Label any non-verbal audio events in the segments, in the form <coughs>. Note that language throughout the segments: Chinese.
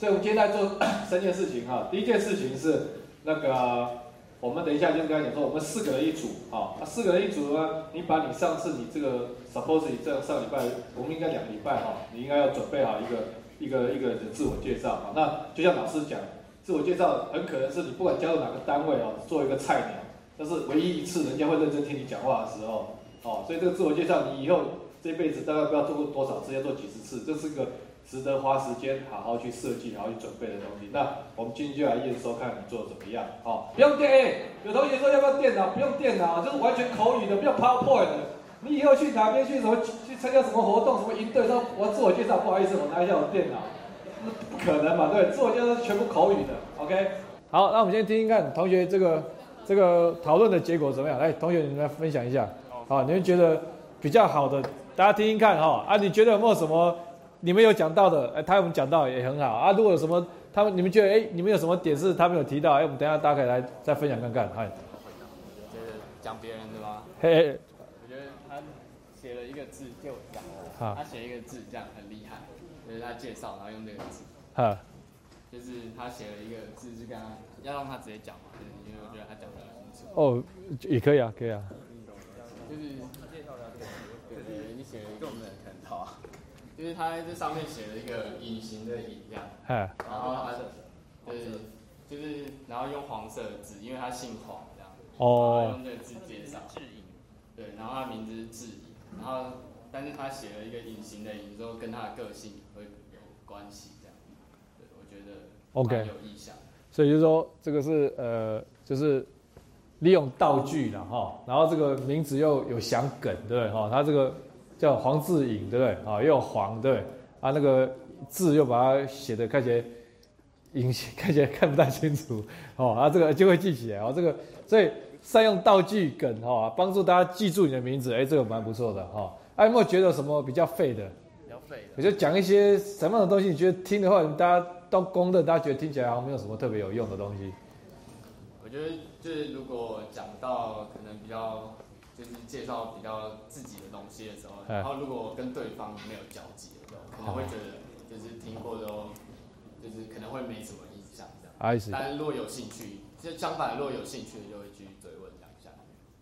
所以我们今天在做 <coughs> 三件事情哈。第一件事情是那个，我们等一下就跟他讲说，我们四个人一组哈。那四个人一组呢，你把你上次你这个 suppose 你这样上礼拜，我们应该两个礼拜哈，你应该要准备好一个一个一个的自我介绍哈。那就像老师讲，自我介绍很可能是你不管加入哪个单位哦，做一个菜鸟，但是唯一一次人家会认真听你讲话的时候哦，所以这个自我介绍你以后这辈子大概不要做过多少次，要做几十次，这是个。值得花时间好好去设计，好好去准备的东西。那我们今天就来验收，看你做的怎么样。好，不用电，哎，有同学说要不要电脑？不用电脑，就是完全口语的，不要 PowerPoint。你以后去哪边去什么去参加什么活动，什么营队，说我自我介绍，不好意思，我拿一下我电脑，那不可能嘛？对，自我介绍是全部口语的。OK，好，那我们先听听看同学这个这个讨论的结果怎么样？来，同学你们来分享一下。好，你们觉得比较好的，大家听听看哈。啊，你觉得有没有什么？你们有讲到的，哎，他们讲到也很好啊。如果有什么，他们你们觉得，哎，你们有什么点是他们有提到？哎，我们等下大家可以来再分享看看。哎，就是讲别人的吗？嘿，我觉得他写了一个字给我讲，好，他写一个字这样很厉害，就是他介绍然后用这个字，哈，就是他写了一个字就跟他要让他直接讲嘛，因为我觉得他讲的很清楚。哦，也可以啊，可以啊。就是介绍了这个，对对，你写了一个我们很好啊。就是他在这上面写了一个隐形的隐这样，然后他的，对，就是然后用黄色的字，因为他姓黄这样，哦，用这个字介绍，对，然后他名字是智隐，然后但是他写了一个隐形的隐之后，跟他的个性会有关系这样，对，我觉得 OK 有意向，所以就是说这个是呃就是利用道具了哈，然后这个名字又有想梗对不对哈，他这个。叫黄志颖，对不对？啊，又有黄，对，啊，那个字又把它写的看起来隐形，<laughs> 看起来看不太清楚，哦，啊，这个就会记起来，哦，这个，所以善用道具梗，哈，帮助大家记住你的名字，哎，这个蛮不错的，哈。有没有觉得什么比较废的？比较废。我就讲一些什么样的东西，你觉得听的话，大家都公的，大家觉得听起来好像没有什么特别有用的东西。我觉得就是如果讲到可能比较。就是介绍比较自己的东西的时候，然后如果跟对方没有交集的时候，可能会觉得就是听过都就是可能会没什么印象这样。但是如果有兴趣，就相反，如果有兴趣的就会去追问讲一下。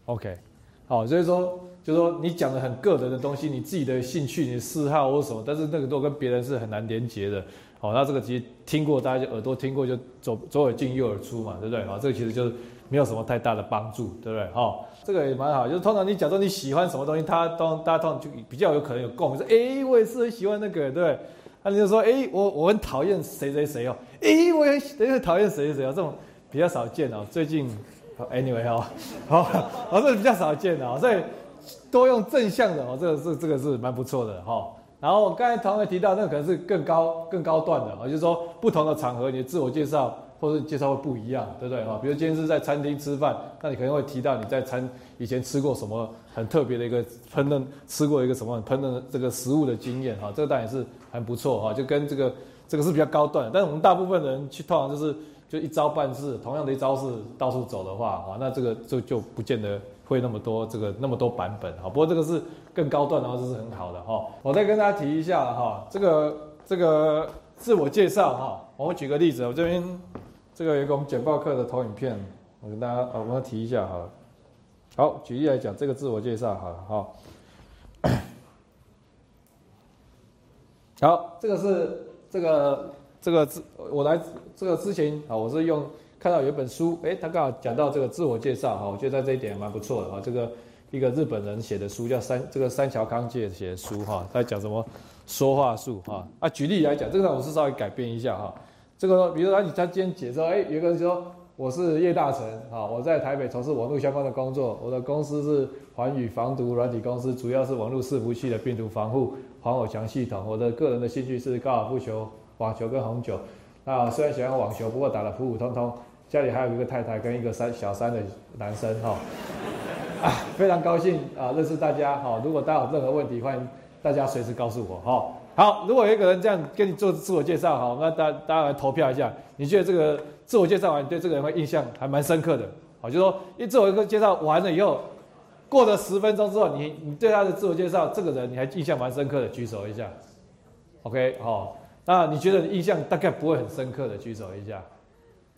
OK，好，所以说就是说你讲的很个人的东西，你自己的兴趣、你的嗜好或什么，但是那个都跟别人是很难连接的。好，那这个其实听过，大家就耳朵听过就左左耳进右耳出嘛，对不对？好，这个其实就是没有什么太大的帮助，对不对？好。这个也蛮好，就是通常你假装你喜欢什么东西，他当大家通常就比较有可能有共鸣，说哎，我也是很喜欢那个，对不对？那你就说哎，我我很讨厌谁谁谁哦，哎，我也很讨厌谁谁谁哦，这种比较少见哦。最近，anyway 哦，好，<laughs> 哦，这比较少见哦，所以多用正向的哦，这个是这个是蛮不错的哈。然后刚才同学提到那个可能是更高更高段的哦，就是说不同的场合你的自我介绍。或者介绍会不一样，对不对哈？比如今天是在餐厅吃饭，那你可能会提到你在餐以前吃过什么很特别的一个烹饪，吃过一个什么烹饪这个食物的经验哈，这个当然是很不错哈，就跟这个这个是比较高段。但是我们大部分人去通常就是就一招半式，同样的一招式到处走的话哈，那这个就就不见得会那么多这个那么多版本哈。不过这个是更高段的话，这是很好的哈。我再跟大家提一下哈，这个这个自我介绍哈，我举个例子，我这边。这个有一个我们简报课的投影片，我跟大家啊，我们提一下好了。好，举例来讲，这个自我介绍好了，好。好，这个是这个这个自我来这个之前啊，我是用看到有一本书，哎，他刚好讲到这个自我介绍哈，我觉得在这一点蛮不错的哈。这个一个日本人写的书叫三这个三桥康介写的书哈，在讲什么说话术哈啊。举例来讲，这个我是稍微改变一下哈。这个，比如说他他今天解说，哎，有个人说我是叶大成，啊，我在台北从事网络相关的工作，我的公司是环宇防毒软体公司，主要是网络伺服器的病毒防护、防火墙系统。我的个人的兴趣是高尔夫球、网球跟红酒。那虽然喜欢网球，不过打得普普通通。家里还有一个太太跟一个三小三的男生，哈，啊，<laughs> 非常高兴啊，认识大家，哈。如果大家有任何问题，欢迎大家随时告诉我，哈。好，如果有一个人这样跟你做自我介绍，好，那大大家来投票一下，你觉得这个自我介绍完，你对这个人会印象还蛮深刻的？好，就说一自我一个介绍完了以后，过了十分钟之后，你你对他的自我介绍，这个人你还印象蛮深刻的，举手一下。OK，好，那你觉得印象大概不会很深刻的举手一下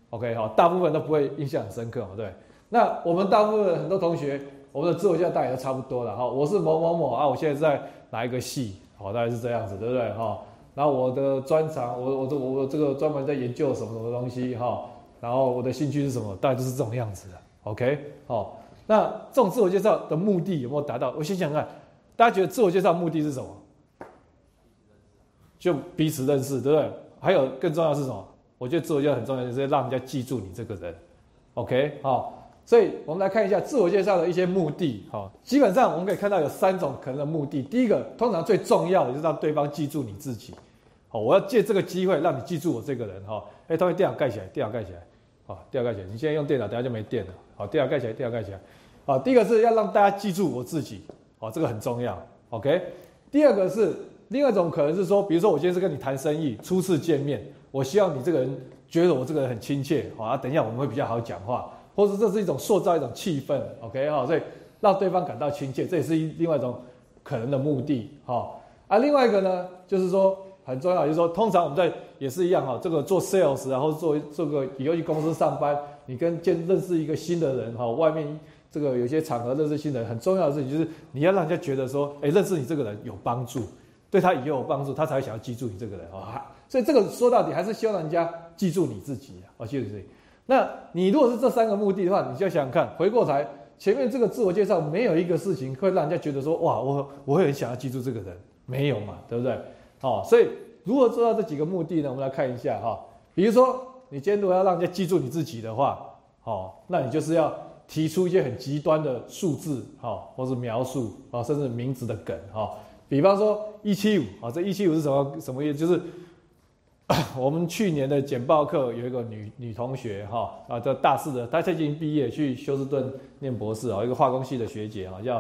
，OK 好，大部分都不会印象很深刻，对。那我们大部分很多同学，我们的自我介绍大概都差不多了哈。我是某某某啊，我现在在哪一个系，好，大概是这样子，对不对哈？然后我的专长，我我这我这个专门在研究什么什么东西哈。然后我的兴趣是什么？大概就是这种样子的，OK 好。那这种自我介绍的目的有没有达到？我先想看，大家觉得自我介绍目的是什么？就彼此认识，对不对？还有更重要是什么？我觉得自我介绍很重要，就是让人家记住你这个人。OK，好，所以我们来看一下自我介绍的一些目的。好，基本上我们可以看到有三种可能的目的。第一个，通常最重要的就是让对方记住你自己。好，我要借这个机会让你记住我这个人。哈，哎，同学，电脑盖起来，电脑盖起来。好，电脑盖起来。你现在用电脑，等下就没电了。好，电脑盖起来，电脑盖起来。好，第一个是要让大家记住我自己。好，这个很重要。OK，第二个是。另外一种可能是说，比如说我今天是跟你谈生意，初次见面，我希望你这个人觉得我这个人很亲切，好啊，等一下我们会比较好讲话，或者这是一种塑造一种气氛，OK 哈，所以让对方感到亲切，这也是另外一种可能的目的，哈啊，另外一个呢，就是说很重要，就是说通常我们在也是一样哈，这个做 sales 然后做这个以后去公司上班，你跟见认识一个新的人哈，外面这个有些场合认识新的人，很重要的事情就是你要让人家觉得说，哎，认识你这个人有帮助。对他以后有帮助，他才会想要记住你这个人啊。所以这个说到底还是希望人家记住你自己啊，记住自己。那你如果是这三个目的的话，你就要想想看，回过头来前面这个自我介绍没有一个事情会让人家觉得说哇，我我会很想要记住这个人，没有嘛，对不对？好，所以如何做到这几个目的呢？我们来看一下哈。比如说你今天如果要让人家记住你自己的话，好，那你就是要提出一些很极端的数字，好，或是描述啊，甚至名字的梗，哈。比方说一七五啊，这一七五是什么什么意思？就是 <coughs> 我们去年的简报课有一个女女同学哈啊，这大四的，她最近毕业去休斯顿念博士啊，一个化工系的学姐啊，叫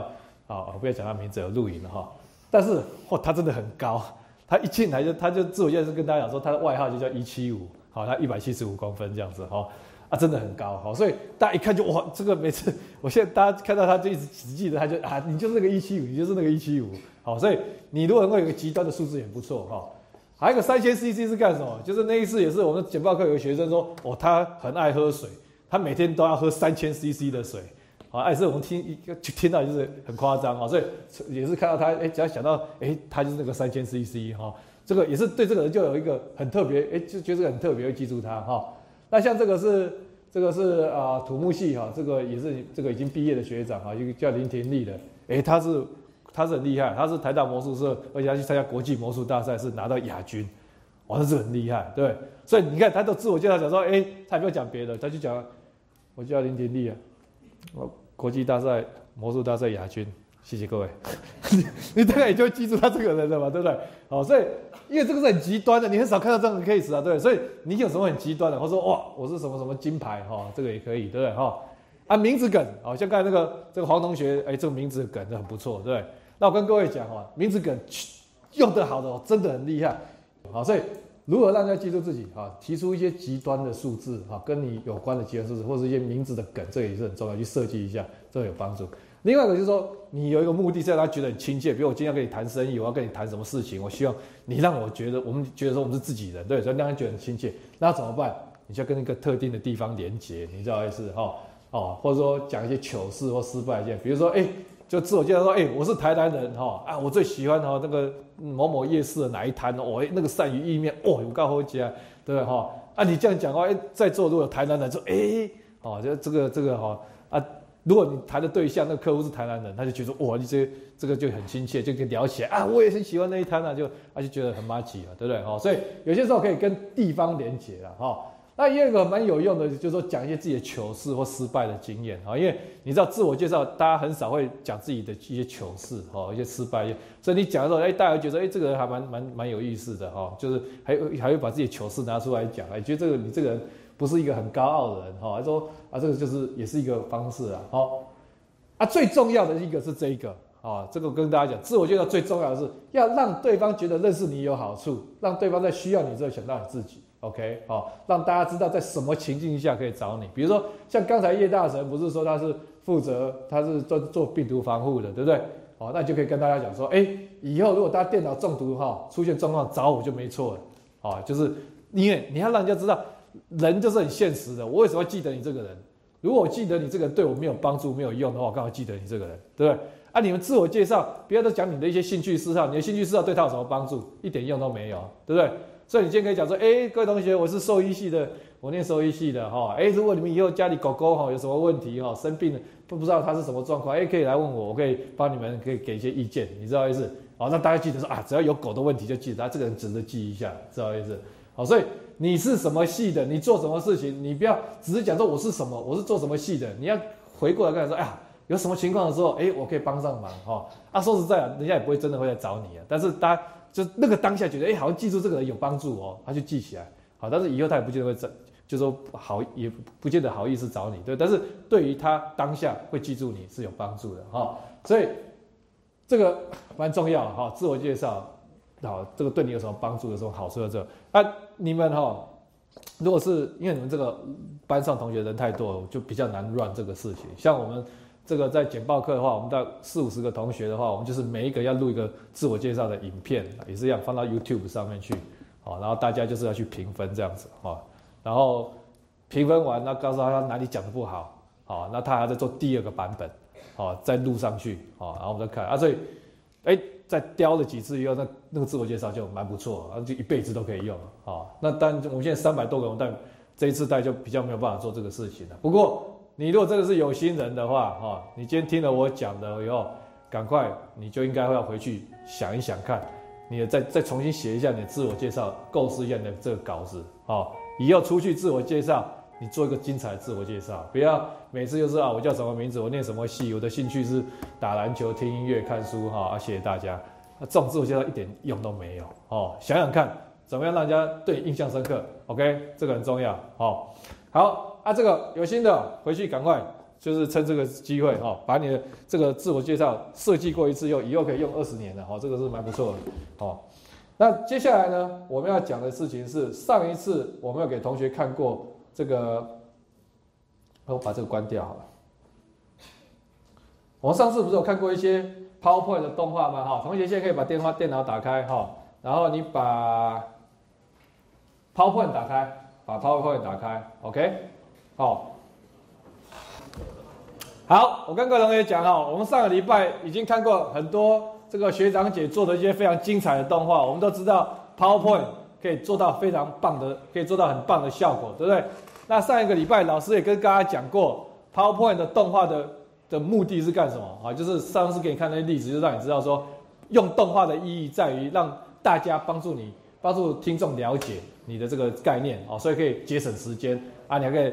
啊，我不要讲她名字，有录影了哈。但是哇，她真的很高，她一进来就她就自我介绍跟大家讲说，她的外号就叫一七五，好，她一百七十五公分这样子哈，啊，真的很高哈，所以大家一看就哇，这个每次 <laughs> 我现在大家看到她就一直只记得她就啊，你就是那个一七五，你就是那个一七五。好，所以你如果能够有个极端的数字也不错哈。还有一个三千 CC 是干什么？就是那一次也是我们简报课有个学生说，哦，他很爱喝水，他每天都要喝三千 CC 的水。好，也是我们听一个听到就是很夸张啊，所以也是看到他，哎，只要想到，哎，他就是那个三千 CC 哈，这个也是对这个人就有一个很特别，哎，就觉得很特别会记住他哈。那像这个是这个是啊土木系哈，这个也是这个已经毕业的学长哈，一个叫林田立的，哎，他是。他是很厉害，他是台大魔术社，而且他去参加国际魔术大赛是拿到亚军，哇，那是很厉害，对。所以你看，他都自我介绍讲说，哎，他也不要讲别的，他就讲，我叫林廷丽啊，我国际大赛魔术大赛亚军，谢谢各位。<laughs> 你大概也就记住他这个人了嘛，对不对？好，所以因为这个是很极端的，你很少看到这样的 case 啊，对。所以你有什么很极端的，或者说哇，我是什么什么金牌哈，这个也可以，对不对？哈，啊，名字梗，好像刚才那个这个黄同学，哎，这个名字梗的很不错，对不对？那我跟各位讲哈，名字梗用得好的真的很厉害，好，所以如何让大家记住自己哈，提出一些极端的数字哈，跟你有关的极端数字，或者一些名字的梗，这也是很重要，去设计一下，这有帮助。另外一个就是说，你有一个目的，是让他觉得很亲切，比如我今天要跟你谈生意，我要跟你谈什么事情，我希望你让我觉得，我们觉得说我们是自己人，对，所以让他觉得很亲切。那怎么办？你就要跟一个特定的地方连接，你知道意思哈？哦，或者说讲一些糗事或失败件，比如说哎。就自我介绍说，哎，我是台南人哈，啊，我最喜欢哈那个某某夜市的哪一摊哦，那个鳝鱼意面哦，有够好吃，对不对哈？啊，你这样讲话，哎，在座如果有台南人说，哎，哦，就这个这个哈啊，如果你谈的对象那个客户是台南人，他就觉得哇，你这这个就很亲切，就可以聊起来啊，我也很喜欢那一摊啊，就他就觉得很麻吉啊，对不对哈？所以有些时候可以跟地方连结了哈。那也有个蛮有用的，就是说讲一些自己的糗事或失败的经验啊，因为你知道自我介绍，大家很少会讲自己的一些糗事哈，一些失败，所以你讲的时候，哎，大家觉得哎，这个人还蛮蛮蛮有意思的哈，就是还还会把自己的糗事拿出来讲，哎，觉得这个你这个人不是一个很高傲的人哈，还说啊，这个就是也是一个方式啊，好，啊，最重要的一个是这一个啊，这个跟大家讲，自我介绍最重要的是要让对方觉得认识你有好处，让对方在需要你之后想到你自己。OK，好，让大家知道在什么情境下可以找你。比如说，像刚才叶大神不是说他是负责，他是做做病毒防护的，对不对？好，那就可以跟大家讲说，哎，以后如果大家电脑中毒哈，出现状况找我就没错了。啊，就是因为你要让人家知道，人就是很现实的。我为什么要记得你这个人？如果我记得你这个人对我没有帮助、没有用的话，我干嘛记得你这个人？对不对？啊，你们自我介绍，不要都讲你的一些兴趣嗜好，你的兴趣嗜好对他有什么帮助？一点用都没有，对不对？所以你今天可以讲说，哎，各位同学，我是兽医系的，我念兽医系的哈。哎，如果你们以后家里狗狗哈有什么问题哈，生病了不不知道它是什么状况，哎，可以来问我，我可以帮你们可以给一些意见，你知道意思？好，那大家记得说啊，只要有狗的问题就记得，他这个人值得记一下，知道意思？好，所以你是什么系的？你做什么事情？你不要只是讲说我是什么，我是做什么系的？你要回过来跟他说，哎呀，有什么情况的时候，哎，我可以帮上忙哈。啊，说实在啊，人家也不会真的会来找你啊。但是大家就那个当下觉得，哎，好像记住这个人有帮助哦，他就记起来。好，但是以后他也不见得会找，就说好也不见得好意思找你，对。但是对于他当下会记住你是有帮助的哈，所以。这个蛮重要哈，自我介绍，好，这个对你有什么帮助？有什么好处的这？啊，你们哈，如果是因为你们这个班上同学人太多了，就比较难 run 这个事情。像我们这个在简报课的话，我们到四五十个同学的话，我们就是每一个要录一个自我介绍的影片，也是一样放到 YouTube 上面去，好，然后大家就是要去评分这样子哈，然后评分完，那告诉他他哪里讲的不好，好，那他还在做第二个版本。好，再录上去，好，然后我们再看啊，所以，哎，再雕了几次以后，那那个自我介绍就蛮不错，然后就一辈子都可以用，啊，那但我们现在三百多个人，但这一次带就比较没有办法做这个事情了。不过，你如果真的是有心人的话，哈，你今天听了我讲的以后，赶快你就应该要回去想一想看，你再再重新写一下你的自我介绍，构思一下你的这个稿子，啊，以后出去自我介绍。你做一个精彩的自我介绍，不要每次就是啊，我叫什么名字，我念什么戏，我的兴趣是打篮球、听音乐、看书，哈，啊，谢谢大家。那这种自我介绍一点用都没有，哦，想想看，怎么样让人家对你印象深刻？OK，这个很重要，哦，好啊，这个有心的回去赶快，就是趁这个机会，哈，把你的这个自我介绍设计过一次，又以后可以用二十年的，哈，这个是蛮不错的，哦。那接下来呢，我们要讲的事情是上一次我们有给同学看过。这个，我把这个关掉好了。我们上次不是有看过一些 PowerPoint 的动画吗？哈，同学现在可以把电话、电脑打开哈，然后你把 PowerPoint 打开，把 PowerPoint 打开，OK，好，好，我跟各位同学讲哈，我们上个礼拜已经看过很多这个学长姐做的一些非常精彩的动画，我们都知道 PowerPoint。可以做到非常棒的，可以做到很棒的效果，对不对？那上一个礼拜老师也跟大家讲过，PowerPoint 的动画的的目的是干什么啊？就是上次给你看那些例子，就让你知道说，用动画的意义在于让大家帮助你，帮助听众了解你的这个概念哦，所以可以节省时间啊，你还可以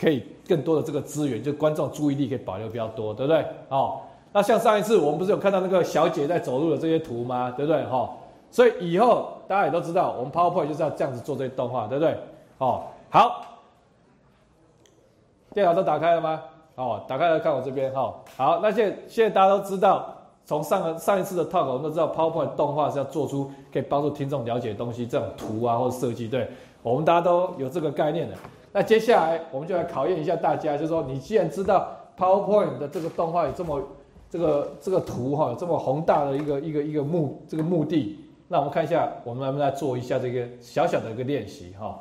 可以更多的这个资源，就观众注意力可以保留比较多，对不对？哦，那像上一次我们不是有看到那个小姐在走路的这些图吗？对不对？哈。所以以后大家也都知道，我们 PowerPoint 就是要这样子做这些动画，对不对？哦，好，电脑都打开了吗？哦，打开来看我这边哈。好，那现现在大家都知道，从上个上一次的 talk 我们都知道，PowerPoint 动画是要做出可以帮助听众了解东西这种图啊或者设计，对，我们大家都有这个概念的。那接下来我们就来考验一下大家，就是说你既然知道 PowerPoint 的这个动画有这么这个这个图哈，有这么宏大的一个一个一个目这个目的。那我们看一下，我们来不来做一下这个小小的一个练习哈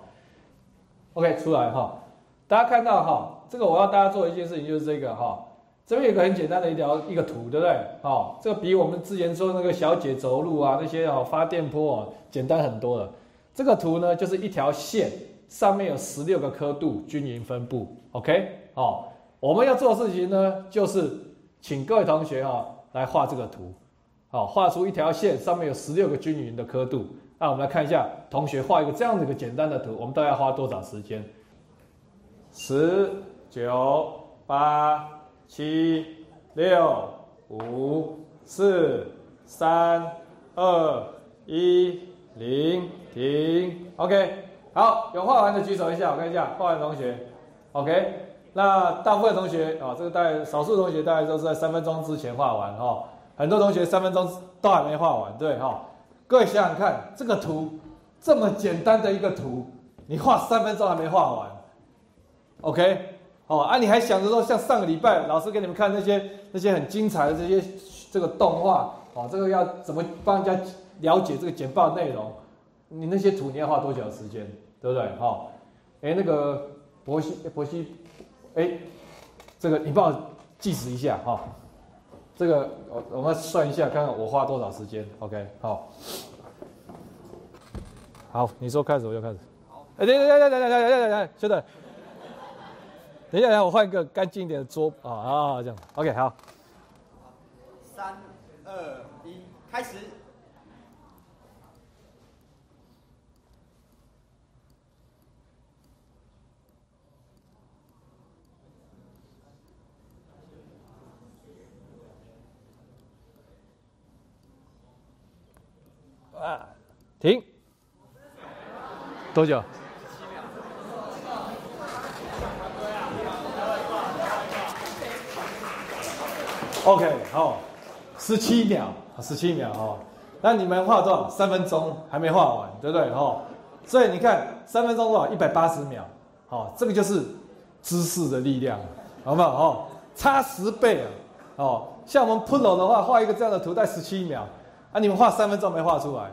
？OK，出来哈，大家看到哈，这个我要大家做一件事情就是这个哈，这边有个很简单的一条一个图，对不对？好，这个比我们之前说那个小姐走路啊那些哦发电波哦简单很多了。这个图呢就是一条线，上面有十六个刻度均匀分布。OK，好，我们要做的事情呢就是请各位同学哈来画这个图。好，画出一条线，上面有十六个均匀的刻度。那我们来看一下，同学画一个这样的一个简单的图，我们大概花多少时间？十、九、八、七、六、五、四、三、二、一、零，停。OK，好，有画完的举手一下，我看一下画完同学。OK，那大部分同学啊，这个大概少数同学大概都是在三分钟之前画完哈。很多同学三分钟都还没画完，对哈？各位想想看，这个图这么简单的一个图，你画三分钟还没画完，OK？哦啊，你还想着说像上个礼拜老师给你们看那些那些很精彩的这些这个动画，哦，这个要怎么帮人家了解这个简报内容？你那些图你要画多久时间，对不对？哈，哎，那个博西，博西，哎，这个你帮我计时一下哈。这个我我们算一下，看看我花多少时间。OK，好，好，你说开始我就开始。好，哎，等等等等等等等等等，兄弟，等一下，我换一个干净一点的桌啊啊，这样。OK，好。三二一，开始。啊，停，多久？OK，好，十七秒，十七秒哦。那你们画多少？三分钟还没画完，对不对？哦，所以你看，三分钟多少？一百八十秒，好，这个就是知识的力量，好不好？哦，差十倍啊！哦，像我们 Pro 的话，画一个这样的图在十七秒。啊！你们画三分钟没画出来，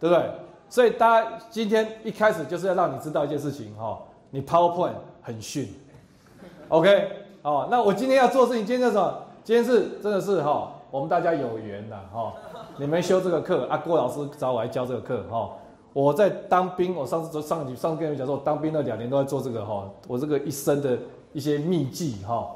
对不对？所以大家今天一开始就是要让你知道一件事情哈，你 PowerPoint 很逊，OK？哦，那我今天要做事情，今天是什么？今天是真的是哈，我们大家有缘的哈。你们修这个课，阿郭老师找我来教这个课哈。我在当兵，我上次上上上次跟你们讲说，我当兵那两年都在做这个哈，我这个一生的一些秘技哈，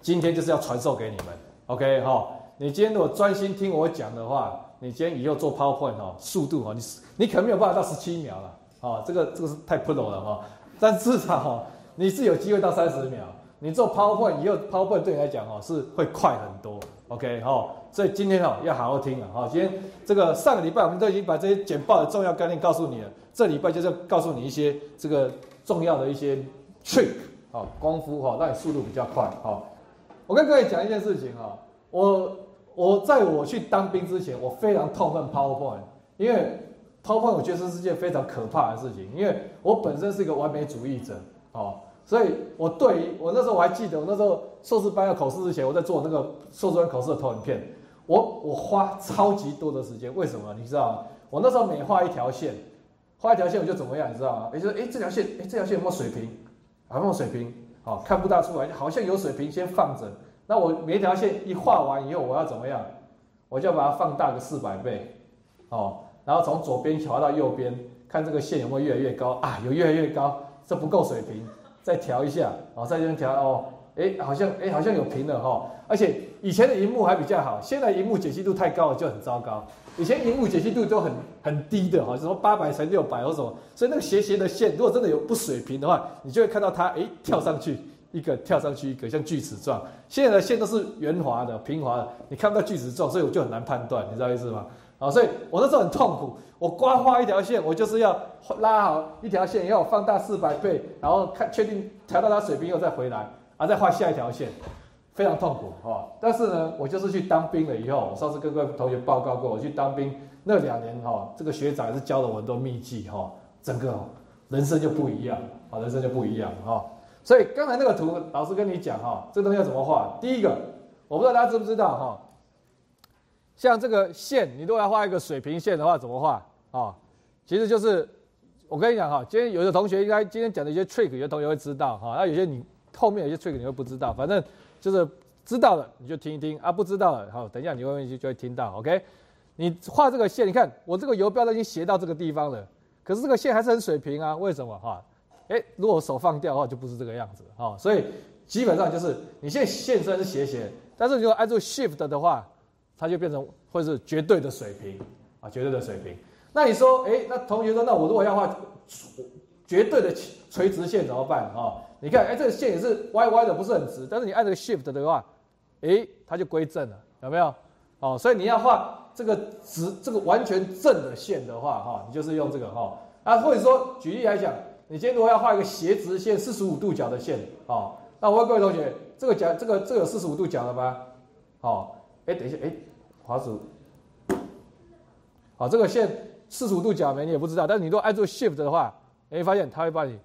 今天就是要传授给你们，OK？哈，你今天如果专心听我讲的话。你今天以后做 PowerPoint 哈，速度哈，你你可能没有办法到十七秒了，啊，这个这个是太 Pro 了哈，但至少哈，你是有机会到三十秒。你做 PowerPoint 以后，PowerPoint 对你来讲哈是会快很多，OK 哈，所以今天哈要好好听啊，哈，今天这个上个礼拜我们都已经把这些简报的重要概念告诉你了，这礼拜就是告诉你一些这个重要的一些 trick 啊，功夫哈，让你速度比较快哈。我跟各位讲一件事情哈，我。我在我去当兵之前，我非常痛恨 PowerPoint，因为 PowerPoint 我觉得是件非常可怕的事情，因为我本身是一个完美主义者，哦，所以我对于我那时候我还记得，我那时候硕士班要考试之前，我在做那个硕士班考试的投影片，我我花超级多的时间，为什么？你知道吗？我那时候每画一条线，画一条线我就怎么样，你知道吗？也就是哎这条线，哎这条线有没有水平？有没有水平？好看不大出来，好像有水平，先放着。那我每一条线一画完以后，我要怎么样？我就要把它放大个四百倍，哦，然后从左边调到右边，看这个线有没有越来越高啊？有越来越高，这不够水平，再调一下，哦，再这样调哦，哎，好像哎好像有平了哈。而且以前的荧幕还比较好，现在荧幕解析度太高了就很糟糕。以前荧幕解析度都很很低的哈，什么八百乘六百或什么，所以那个斜斜的线，如果真的有不水平的话，你就会看到它哎跳上去。一个跳上去，一个像锯齿状。现在的线都是圆滑的、平滑的，你看不到锯齿状，所以我就很难判断，你知道意思吗？好，所以我那时候很痛苦。我刮画一条线，我就是要拉好一条线，要放大四百倍，然后看确定调到它水平以后再回来，啊，再画下一条线，非常痛苦哈。但是呢，我就是去当兵了以后，我上次跟各位同学报告过，我去当兵那两年哈，这个学长也是教了我很多秘籍哈，整个人生就不一样，啊，人生就不一样哈。所以刚才那个图，老师跟你讲哈，这东西要怎么画？第一个，我不知道大家知不知道哈，像这个线，你如果要画一个水平线的话，怎么画啊？其实就是我跟你讲哈，今天有的同学应该今天讲的一些 trick，有的同学会知道哈，那有些你后面有些 trick 你会不知道，反正就是知道了你就听一听啊，不知道了好，等一下你会就就会听到，OK？你画这个线，你看我这个游标都已经斜到这个地方了，可是这个线还是很水平啊，为什么哈？哎，如果手放掉的话，就不是这个样子哈。所以基本上就是你现在线虽然是斜斜，但是如果按住 Shift 的话，它就变成会是绝对的水平啊，绝对的水平。那你说，哎，那同学说，那我如果要画绝对的垂直线怎么办啊？你看，哎，这个线也是歪歪的，不是很直，但是你按这个 Shift 的话，哎，它就归正了，有没有？哦，所以你要画这个直、这个完全正的线的话，哈，你就是用这个哈啊，或者说举例来讲。你今天如果要画一个斜直线，四十五度角的线，哦，那我问各位同学，这个角，这个这个有四十五度角了吗？好，哎，等一下，哎，滑鼠，好，这个线四十五度角没？你也不知道，但是你如果按住 Shift 的话，你会发现它会帮你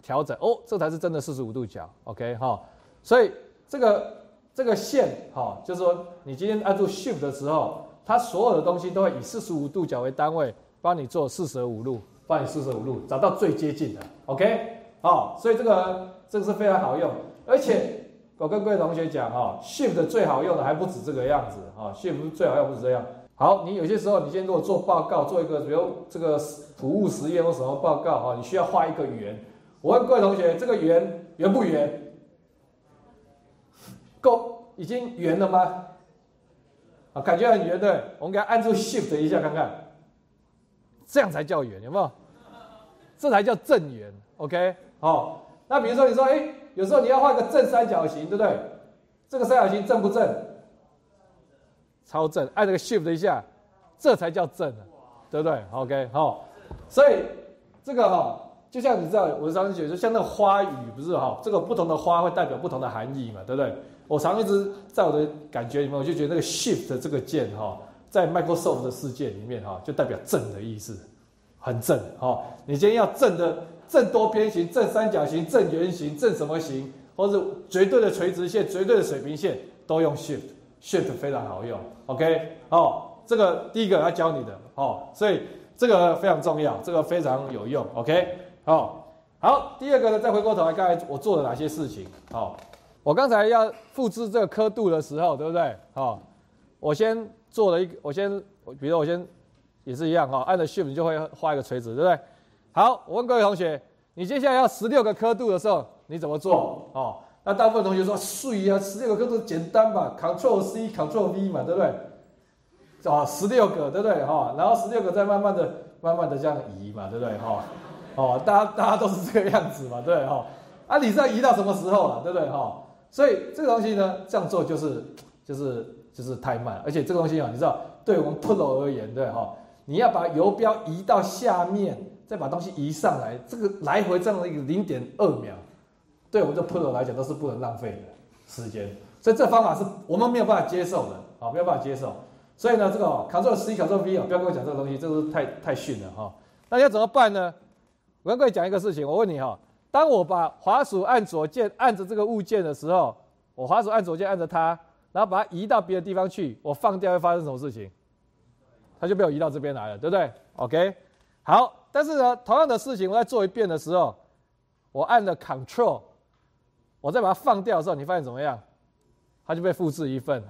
调整，哦，这才是真的四十五度角，OK 哈，所以这个这个线，哈，就是说你今天按住 Shift 的时候，它所有的东西都会以四十五度角为单位，帮你做四舍五入。帮你四舍五入找到最接近的，OK，好，所以这个这个是非常好用，而且我跟各位同学讲哈，Shift 最好用的还不止这个样子啊，Shift 最好用不止这样。好，你有些时候你先如果做报告，做一个比如这个普物实验或什么报告哈，你需要画一个圆。我问各位同学，这个圆圆不圆？够已经圆了吗？啊，感觉很圆对，我们给它按住 Shift 一下看看，这样才叫圆，有没有？这才叫正圆，OK？好，那比如说你说，哎，有时候你要画个正三角形，对不对？这个三角形正不正？超正，按那个 Shift 一下，这才叫正啊，对不对？OK？好，所以这个哈，就像你知道，我上次解说，像那个花语不是哈，这个不同的花会代表不同的含义嘛，对不对？我常一直在我的感觉里面，我就觉得那个 Shift 这个键哈，在 Microsoft 的世界里面哈，就代表正的意思，很正哦。你今天要正的正多边形、正三角形、正圆形、正什么形，或者绝对的垂直线、绝对的水平线，都用 Shift，Shift 非常好用。OK，哦，这个第一个要教你的哦，所以这个非常重要，这个非常有用。OK，好，好，第二个呢，再回过头来，刚才我做了哪些事情？好。我刚才要复制这个刻度的时候，对不对？好，我先做了一个，我先，比如我先也是一样哈，按着 Shift 你就会画一个垂直，对不对？好，我问各位同学，你接下来要十六个刻度的时候，你怎么做？哦，那大部分同学说，碎啊，十六个刻度简单吧，Ctrl C Ctrl V 嘛，对不对？哦，十六个，对不对？哈，然后十六个再慢慢的、慢慢的这样移嘛，对不对？哈，哦，大家大家都是这个样子嘛，对哈？啊，你是要移到什么时候啊？对不对？哈？所以这个东西呢，这样做就是就是就是太慢，而且这个东西啊，你知道，对我们 Pro 而言，对哈，你要把游标移到下面，再把东西移上来，这个来回这样的一个零点二秒，对我们这 Pro 来讲都是不能浪费的时间。所以这方法是我们没有办法接受的，啊，没有办法接受。所以呢，这个 Ctrl C Ctrl V 啊，不要跟我讲这个东西，这个是太太逊了哈。那要怎么办呢？我跟各位讲一个事情，我问你哈。当我把滑鼠按左键按着这个物件的时候，我滑鼠按左键按着它，然后把它移到别的地方去，我放掉会发生什么事情？它就被我移到这边来了，对不对？OK，好。但是呢，同样的事情我在做一遍的时候，我按了 Ctrl，我再把它放掉的时候，你发现怎么样？它就被复制一份了。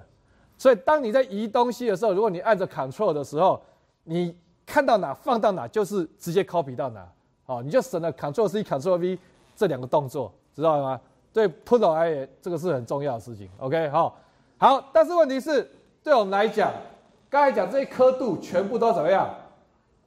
所以当你在移东西的时候，如果你按着 Ctrl 的时候，你看到哪放到哪，就是直接 copy 到哪，哦，你就省了 Ctrl C、Ctrl V。这两个动作知道了吗？对 Pro 而言，这个是很重要的事情。OK，好，好。但是问题是，对我们来讲，刚才讲这些刻度全部都怎么样？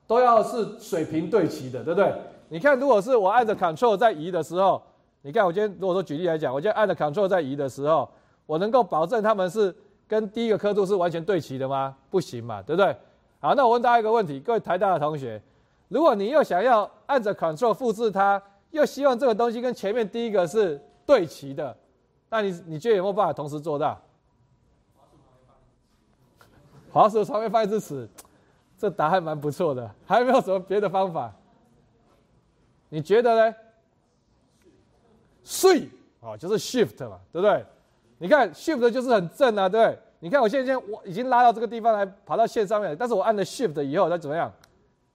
都要是水平对齐的，对不对？你看，如果是我按着 Ctrl 在移的时候，你看我今天如果说举例来讲，我今天按着 Ctrl 在移的时候，我能够保证他们是跟第一个刻度是完全对齐的吗？不行嘛，对不对？好，那我问大家一个问题，各位台大的同学，如果你又想要按着 Ctrl 复制它？又希望这个东西跟前面第一个是对齐的，那你你觉得有没有办法同时做到？滑鼠旁边放一只尺，<tsk> 这答案蛮不错的。<laughs> 还有没有什么别的方法？你觉得呢？睡啊，就是 Shift 嘛，对不对？你看 Shift 就是很正啊，对不对？你看我现在我已经拉到这个地方来，爬到线上面，但是我按了 Shift 以后，它怎么样？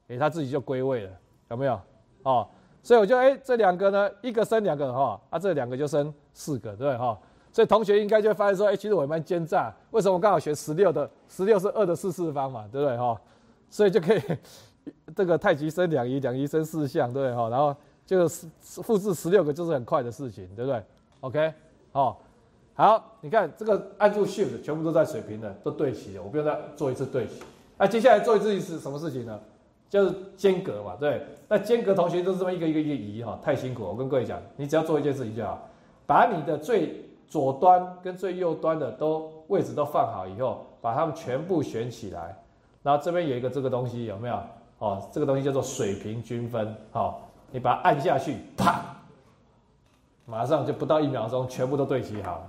哎，它自己就归位了，有没有？哦。所以我就哎，这两个呢，一个生两个哈，啊，这两个就生四个，对不对哈？所以同学应该就会发现说，哎，其实我蛮奸诈，为什么我刚好学十六的？十六是二的四次方嘛，对不对哈？所以就可以这个太极生两仪，两仪生四象，对不对哈？然后就是复制十六个就是很快的事情，对不对？OK，哦，好，你看这个按住 Shift，全部都在水平的，都对齐了，我不用再做一次对齐。那接下来做一次是什么事情呢？就是间隔嘛，对。那间隔同学都是这么一个一个一个移哈，太辛苦。我跟各位讲，你只要做一件事情就好，把你的最左端跟最右端的都位置都放好以后，把它们全部选起来。然后这边有一个这个东西有没有？哦，这个东西叫做水平均分。好，你把它按下去，啪，马上就不到一秒钟，全部都对齐好。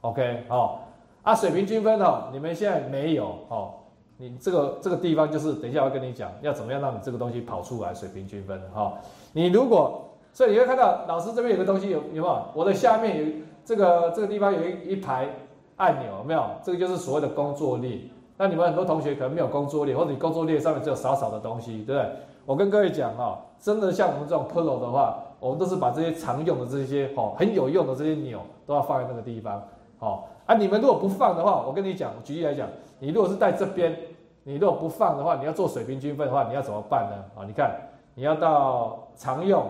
OK，好。啊，水平均分哦，你们现在没有哦。你这个这个地方就是等一下我跟你讲，要怎么样让你这个东西跑出来水平均分哈。你如果所以你会看到老师这边有个东西有有没有？我的下面有这个这个地方有一一排按钮，有没有？这个就是所谓的工作列。那你们很多同学可能没有工作列，或者你工作列上面只有少少的东西，对不对？我跟各位讲哈，真的像我们这种 Pro 的话，我们都是把这些常用的这些哦很有用的这些钮都要放在那个地方。好啊，你们如果不放的话，我跟你讲，举例来讲，你如果是在这边，你如果不放的话，你要做水平均分的话，你要怎么办呢？啊，你看，你要到常用，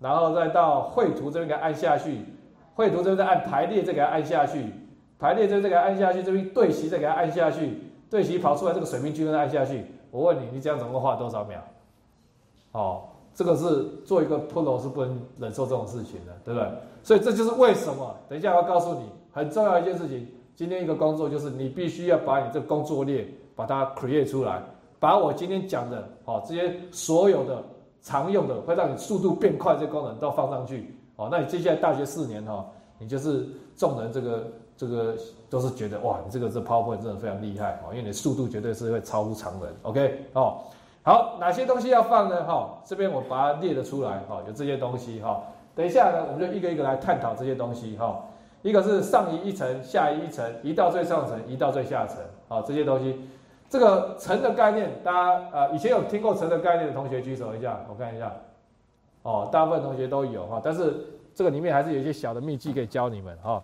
然后再到绘图这边给按下去，绘图这边再按排列，再给它按下去，排列这边再给它按下去，这边对齐再给它按下去，对齐跑出来这个水平均分按下去。我问你，你这样总共花多少秒？哦，这个是做一个 Pro 是不能忍受这种事情的，对不对？所以这就是为什么。等一下我要告诉你很重要一件事情。今天一个工作就是你必须要把你这个工作列把它 create 出来，把我今天讲的哦这些所有的常用的会让你速度变快这些功能都放上去。哦，那你接下来大学四年哈，你就是众人这个这个都是觉得哇，你这个这 PowerPoint 真的非常厉害哦，因为你的速度绝对是会超乎常人。OK 哦。好，哪些东西要放呢？哈，这边我把它列了出来。哈，有这些东西。哈，等一下呢，我们就一个一个来探讨这些东西。哈，一个是上移一层，下移一层，移到最上层，移到最下层。好，这些东西，这个层的概念，大家呃以前有听过层的概念的同学举手一下，我看一下。哦，大部分同学都有哈，但是这个里面还是有一些小的秘籍可以教你们。哈，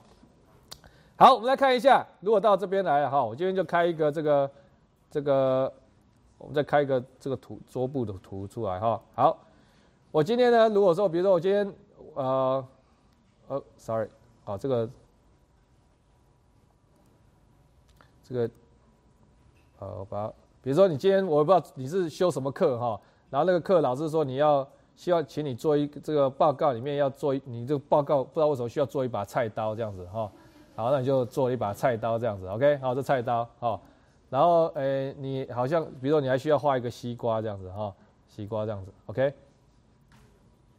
好，我们来看一下，如果到这边来哈，我今天就开一个这个这个。我们再开一个这个图桌布的图出来哈。好，我今天呢，如果说，比如说我今天，呃，呃，sorry，啊，这个，这个，呃，把，比如说你今天我不知道你是修什么课哈，然后那个课老师说你要需要请你做一这个报告里面要做一，你这个报告不知道为什么需要做一把菜刀这样子哈。好，那你就做一把菜刀这样子，OK，好，这菜刀，哈。然后，诶，你好像，比如说，你还需要画一个西瓜这样子哈，西瓜这样子，OK。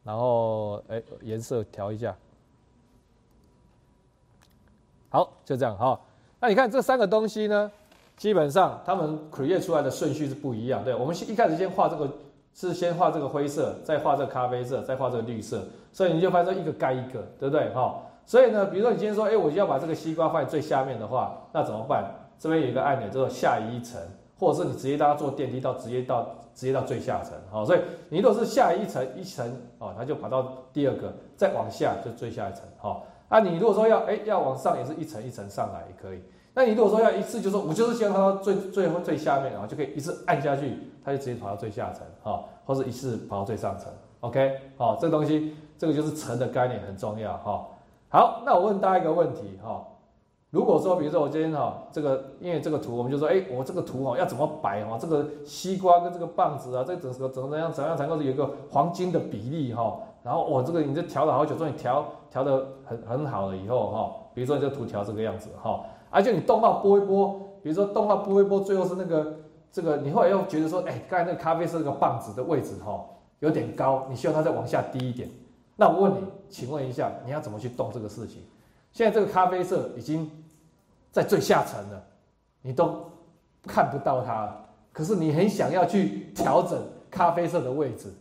然后，诶，颜色调一下，好，就这样哈。那你看这三个东西呢，基本上他们 create 出来的顺序是不一样。对，我们先一开始先画这个，是先画这个灰色，再画这个咖啡色，再画这个绿色，所以你就发现一个盖一个，对不对？哈。所以呢，比如说你今天说，哎，我就要把这个西瓜放在最下面的话，那怎么办？这边有一个按钮，叫做下移一层，或者是你直接大家坐电梯到直接到直接到最下层，好，所以你如果是下一层一层，哦，它就跑到第二个，再往下就最下一层，好，那你如果说要哎要往上也是一层一层上来也可以，那你如果说要一次就说我就是先到最最后最下面，然后就可以一次按下去，它就直接跑到最下层，好，或者一次跑到最上层，OK，好，这个东西这个就是层的概念很重要，哈，好，那我问大家一个问题，哈。如果说，比如说我今天哈，这个因为这个图，我们就说，哎，我这个图哈要怎么摆哈？这个西瓜跟这个棒子啊，这整个怎么样怎样才能够有一个黄金的比例哈？然后我这个你这调了好久，终于调调的很很好了以后哈，比如说你这图调这个样子哈，而且你动画拨一拨，比如说动画拨一拨，最后是那个这个，你后来又觉得说，哎，刚才那个咖啡色这个棒子的位置哈有点高，你需要它再往下低一点。那我问你，请问一下，你要怎么去动这个事情？现在这个咖啡色已经在最下层了，你都看不到它，可是你很想要去调整咖啡色的位置，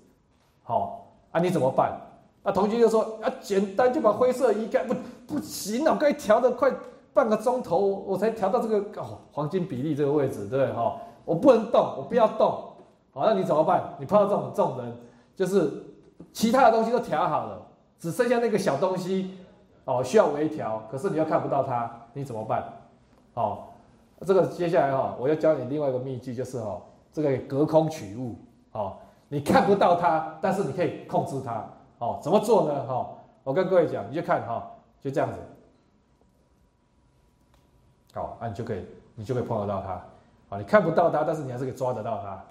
好啊，你怎么办？那同学就说啊，简单就把灰色移开，不不行啊，我刚才调的快半个钟头，我才调到这个哦黄金比例这个位置，对不对？哈，我不能动，我不要动，好，那你怎么办？你碰到这种这种人，就是其他的东西都调好了，只剩下那个小东西。哦，需要微调，可是你又看不到它，你怎么办？哦，这个接下来哈，我要教你另外一个秘籍，就是哈，这个隔空取物。哦，你看不到它，但是你可以控制它。哦，怎么做呢？哈，我跟各位讲，你就看哈，就这样子。好，啊，你就可以，你就可以碰得到它。啊，你看不到它，但是你还是可以抓得到它。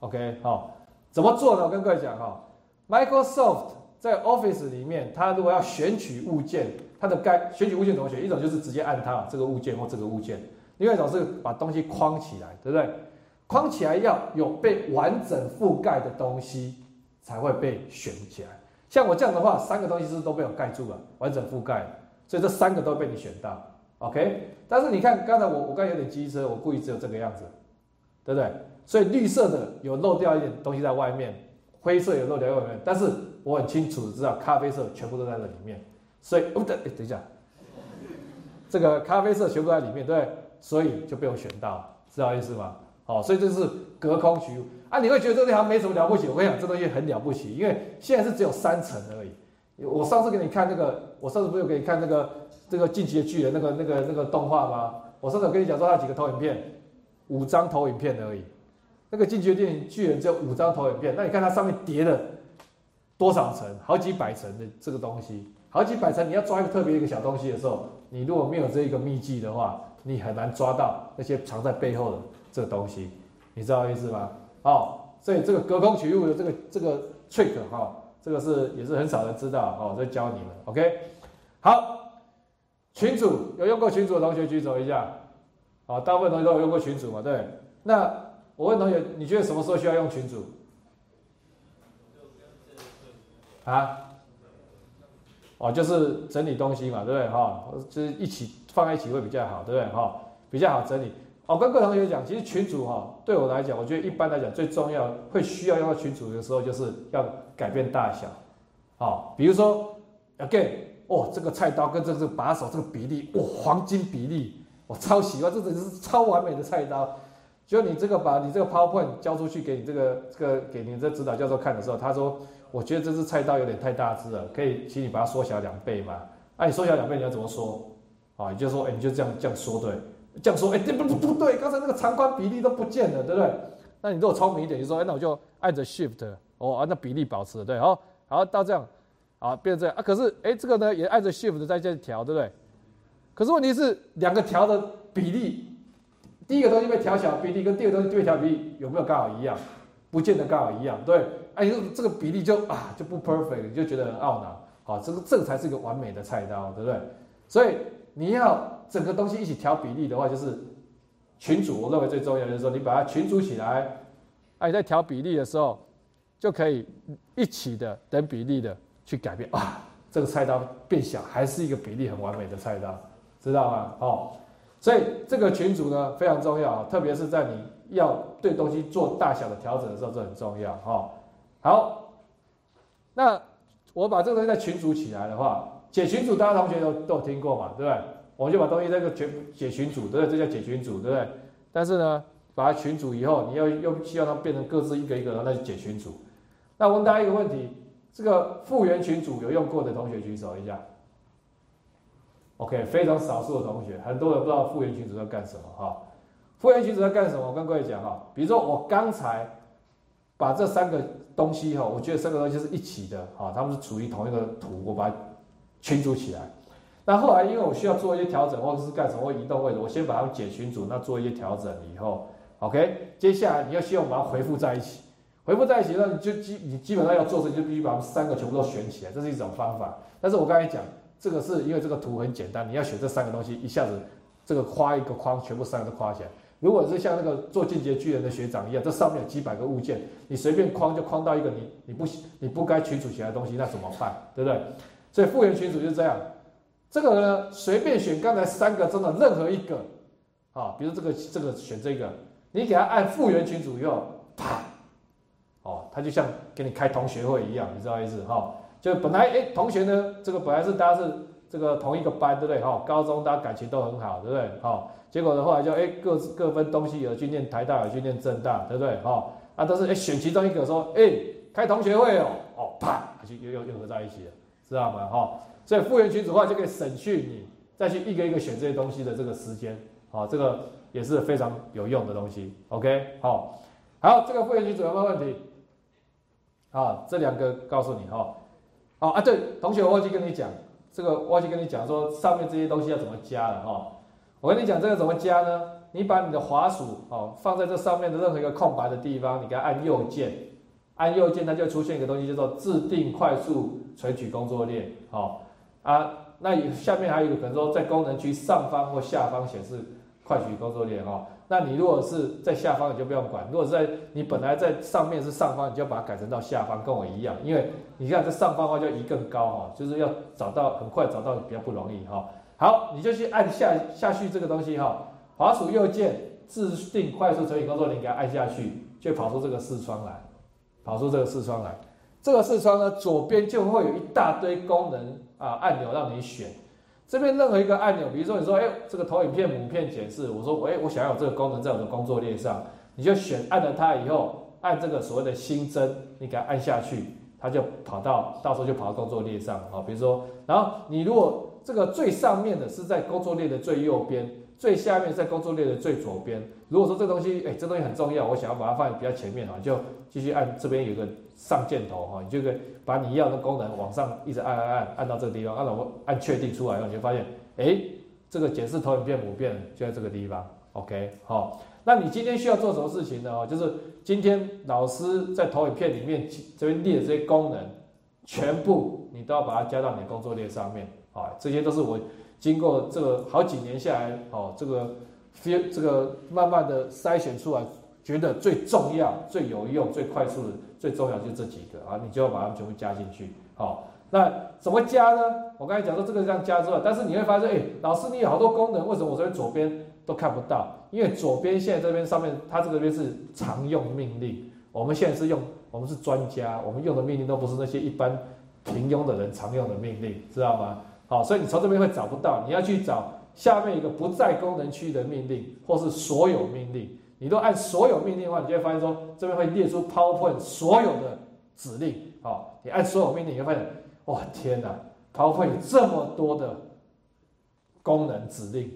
OK，好，怎么做呢？我跟各位讲哈，Microsoft。在 Office 里面，它如果要选取物件，它的该选取物件怎么选？一种就是直接按它这个物件或这个物件，另外一种是把东西框起来，对不对？框起来要有被完整覆盖的东西才会被选起来。像我这样的话，三个东西是不是都被我盖住了，完整覆盖，所以这三个都被你选到，OK？但是你看刚才我我刚有点机车，我故意只有这个样子，对不对？所以绿色的有漏掉一点东西在外面，灰色有漏掉外面，但是。我很清楚知道，咖啡色全部都在那里面，所以哦，等等一下，这个咖啡色全部在里面，对，所以就被我选到，知道意思吗？好，所以这是隔空取物啊，你会觉得这个好像没什么了不起。我跟你讲，这东西很了不起，因为现在是只有三层而已。我上次给你看那个，我上次不是有给你看那个这个进击的巨人那个那个那个动画吗？我上次跟你讲说，它几个投影片，五张投影片而已。那个进击的电影巨人只有五张投影片，那你看它上面叠了多少层？好几百层的这个东西，好几百层。你要抓一个特别一个小东西的时候，你如果没有这一个秘技的话，你很难抓到那些藏在背后的这个东西。你知道意思吗？哦，所以这个隔空取物的这个这个 trick 哈。这个是也是很少人知道哦，在教你们，OK？好，群主有用过群主的同学举手一下，好，大部分同学都有用过群主嘛，对？那我问同学，你觉得什么时候需要用群主？啊？哦，就是整理东西嘛，对不对？哈，就是一起放在一起会比较好，对不对？哈，比较好整理。我跟各位同学讲，其实群主哈，对我来讲，我觉得一般来讲最重要会需要用到群主的时候，就是要改变大小，好，比如说，again，哦，这个菜刀跟这个把手这个比例，哇，黄金比例，我超喜欢，这真是超完美的菜刀。就你这个把你这个 PowerPoint 交出去给你这个这个给你这指导教授看的时候，他说，我觉得这支菜刀有点太大只了，可以请你把它缩小两倍嘛？那你缩小两倍你要怎么缩？啊，也就是说，哎，你就这样这样缩对。这样说，哎，这不不不对，刚才那个长宽比例都不见了，对不对？那你如果聪明一点，就说，哎，那我就按着 Shift，哦，啊，那比例保持，对，好，好到这样，啊，变成这样啊。可是，哎，这个呢也按着 Shift 在这调，对不对？可是问题是，两个调的比例，第一个东西被调小比例，跟第二个东西被调比例有没有刚好一样？不见得刚好一样，对。哎，这这个比例就啊就不 perfect，你就觉得很懊恼。好，这个这个才是一个完美的菜刀，对不对？所以你要。整个东西一起调比例的话，就是群组。我认为最重要的就是说，你把它群组起来，啊，你在调比例的时候，就可以一起的等比例的去改变啊，这个菜刀变小，还是一个比例很完美的菜刀，知道吗？哦，所以这个群组呢非常重要，特别是在你要对东西做大小的调整的时候，这很重要哈。好，那我把这个东西在群组起来的话，解群组大家同学都都有听过嘛，对不对？我们就把东西这个群解群组，对不对？这叫解群组，对不对？但是呢，把它群组以后，你要又需要它变成各自一个一个，那就解群组。那我问大家一个问题：这个复原群组有用过的同学举手一下。OK，非常少数的同学，很多人不知道复原群组在干什么哈。复原群组在干什么？我跟各位讲哈，比如说我刚才把这三个东西哈，我觉得三个东西是一起的哈，它们是处于同一个图，我把它群组起来。那后来，因为我需要做一些调整，或者是干什么，或移动位置，我先把它们解群组，那做一些调整以后，OK，接下来你要希望把它回复在一起，回复在一起，那你就基你基本上要做的就必须把它们三个全部都选起来，这是一种方法。但是我刚才讲，这个是因为这个图很简单，你要选这三个东西，一下子这个夸一个框，全部三个都夸起来。如果是像那个做进阶巨人的学长一样，这上面有几百个物件，你随便框就框到一个你你不你不该群组起来的东西，那怎么办？对不对？所以复原群组就是这样。这个呢，随便选刚才三个中的任何一个，啊，比如这个这个选这个，你给他按复原群组以后，啪，他就像给你开同学会一样，你知道意思哈？就本来哎，同学呢，这个本来是大家是这个同一个班，对不对？哈，高中大家感情都很好，对不对？哈，结果的话就哎各自各分东西，有去念台大，有去念政大，对不对？哈，啊都是哎选其中一个说哎开同学会哦，哦啪，就又又又合在一起了，知道吗？哈。所以复原群组的话，就可以省去你再去一个一个选这些东西的这个时间，好，这个也是非常有用的东西。OK，好，好，这个复原群组有没有问题？啊，这两个告诉你哈，哦啊，对，同学，我忘记跟你讲，这个忘记跟你讲说上面这些东西要怎么加了哈。我跟你讲这个怎么加呢？你把你的滑鼠哦放在这上面的任何一个空白的地方，你给它按右键，按右键它就出现一个东西叫做自定快速存取工作列，好。啊，那下面还有一个可能说在功能区上方或下方显示快取工作列哈，那你如果是在下方你就不用管，如果是在你本来在上面是上方，你就把它改成到下方，跟我一样，因为你看这上方的话就移更高哈，就是要找到很快找到比较不容易哈。好，你就去按下下去这个东西哈，滑鼠右键自定快速存取工作你，给它按下去，就跑出这个视窗来，跑出这个视窗来，这个视窗呢左边就会有一大堆功能。啊，按钮让你选，这边任何一个按钮，比如说你说，哎，这个投影片母片显示，我说，哎，我想要这个功能在我的工作列上，你就选，按了它以后，按这个所谓的新增，你给它按下去，它就跑到到时候就跑到工作列上好。比如说，然后你如果这个最上面的是在工作列的最右边，最下面在工作列的最左边。如果说这东西，哎，这东西很重要，我想要把它放在比较前面啊，就继续按这边有个上箭头哈，你就可以把你要的功能往上一直按按按，按到这个地方，按到我按确定出来，你就发现，哎，这个检视投影片母变就在这个地方。OK，好。那你今天需要做什么事情呢？哦，就是今天老师在投影片里面这边列的这些功能，全部你都要把它加到你的工作列上面。啊，这些都是我经过这个好几年下来，哦，这个 feel 这个慢慢的筛选出来，觉得最重要、最有用、最快速的、最重要就这几个啊，你就要把它们全部加进去。好，那怎么加呢？我刚才讲说这个这样加之外，但是你会发现，哎，老师你有好多功能，为什么我这边左边？都看不到，因为左边现在这边上面，它这个边是常用命令。我们现在是用，我们是专家，我们用的命令都不是那些一般平庸的人常用的命令，知道吗？好，所以你从这边会找不到，你要去找下面一个不在功能区的命令，或是所有命令。你都按所有命令的话，你就会发现说，这边会列出 PowerPoint 所有的指令。好，你按所有命令，你会发现，哇，天哪，PowerPoint 这么多的功能指令。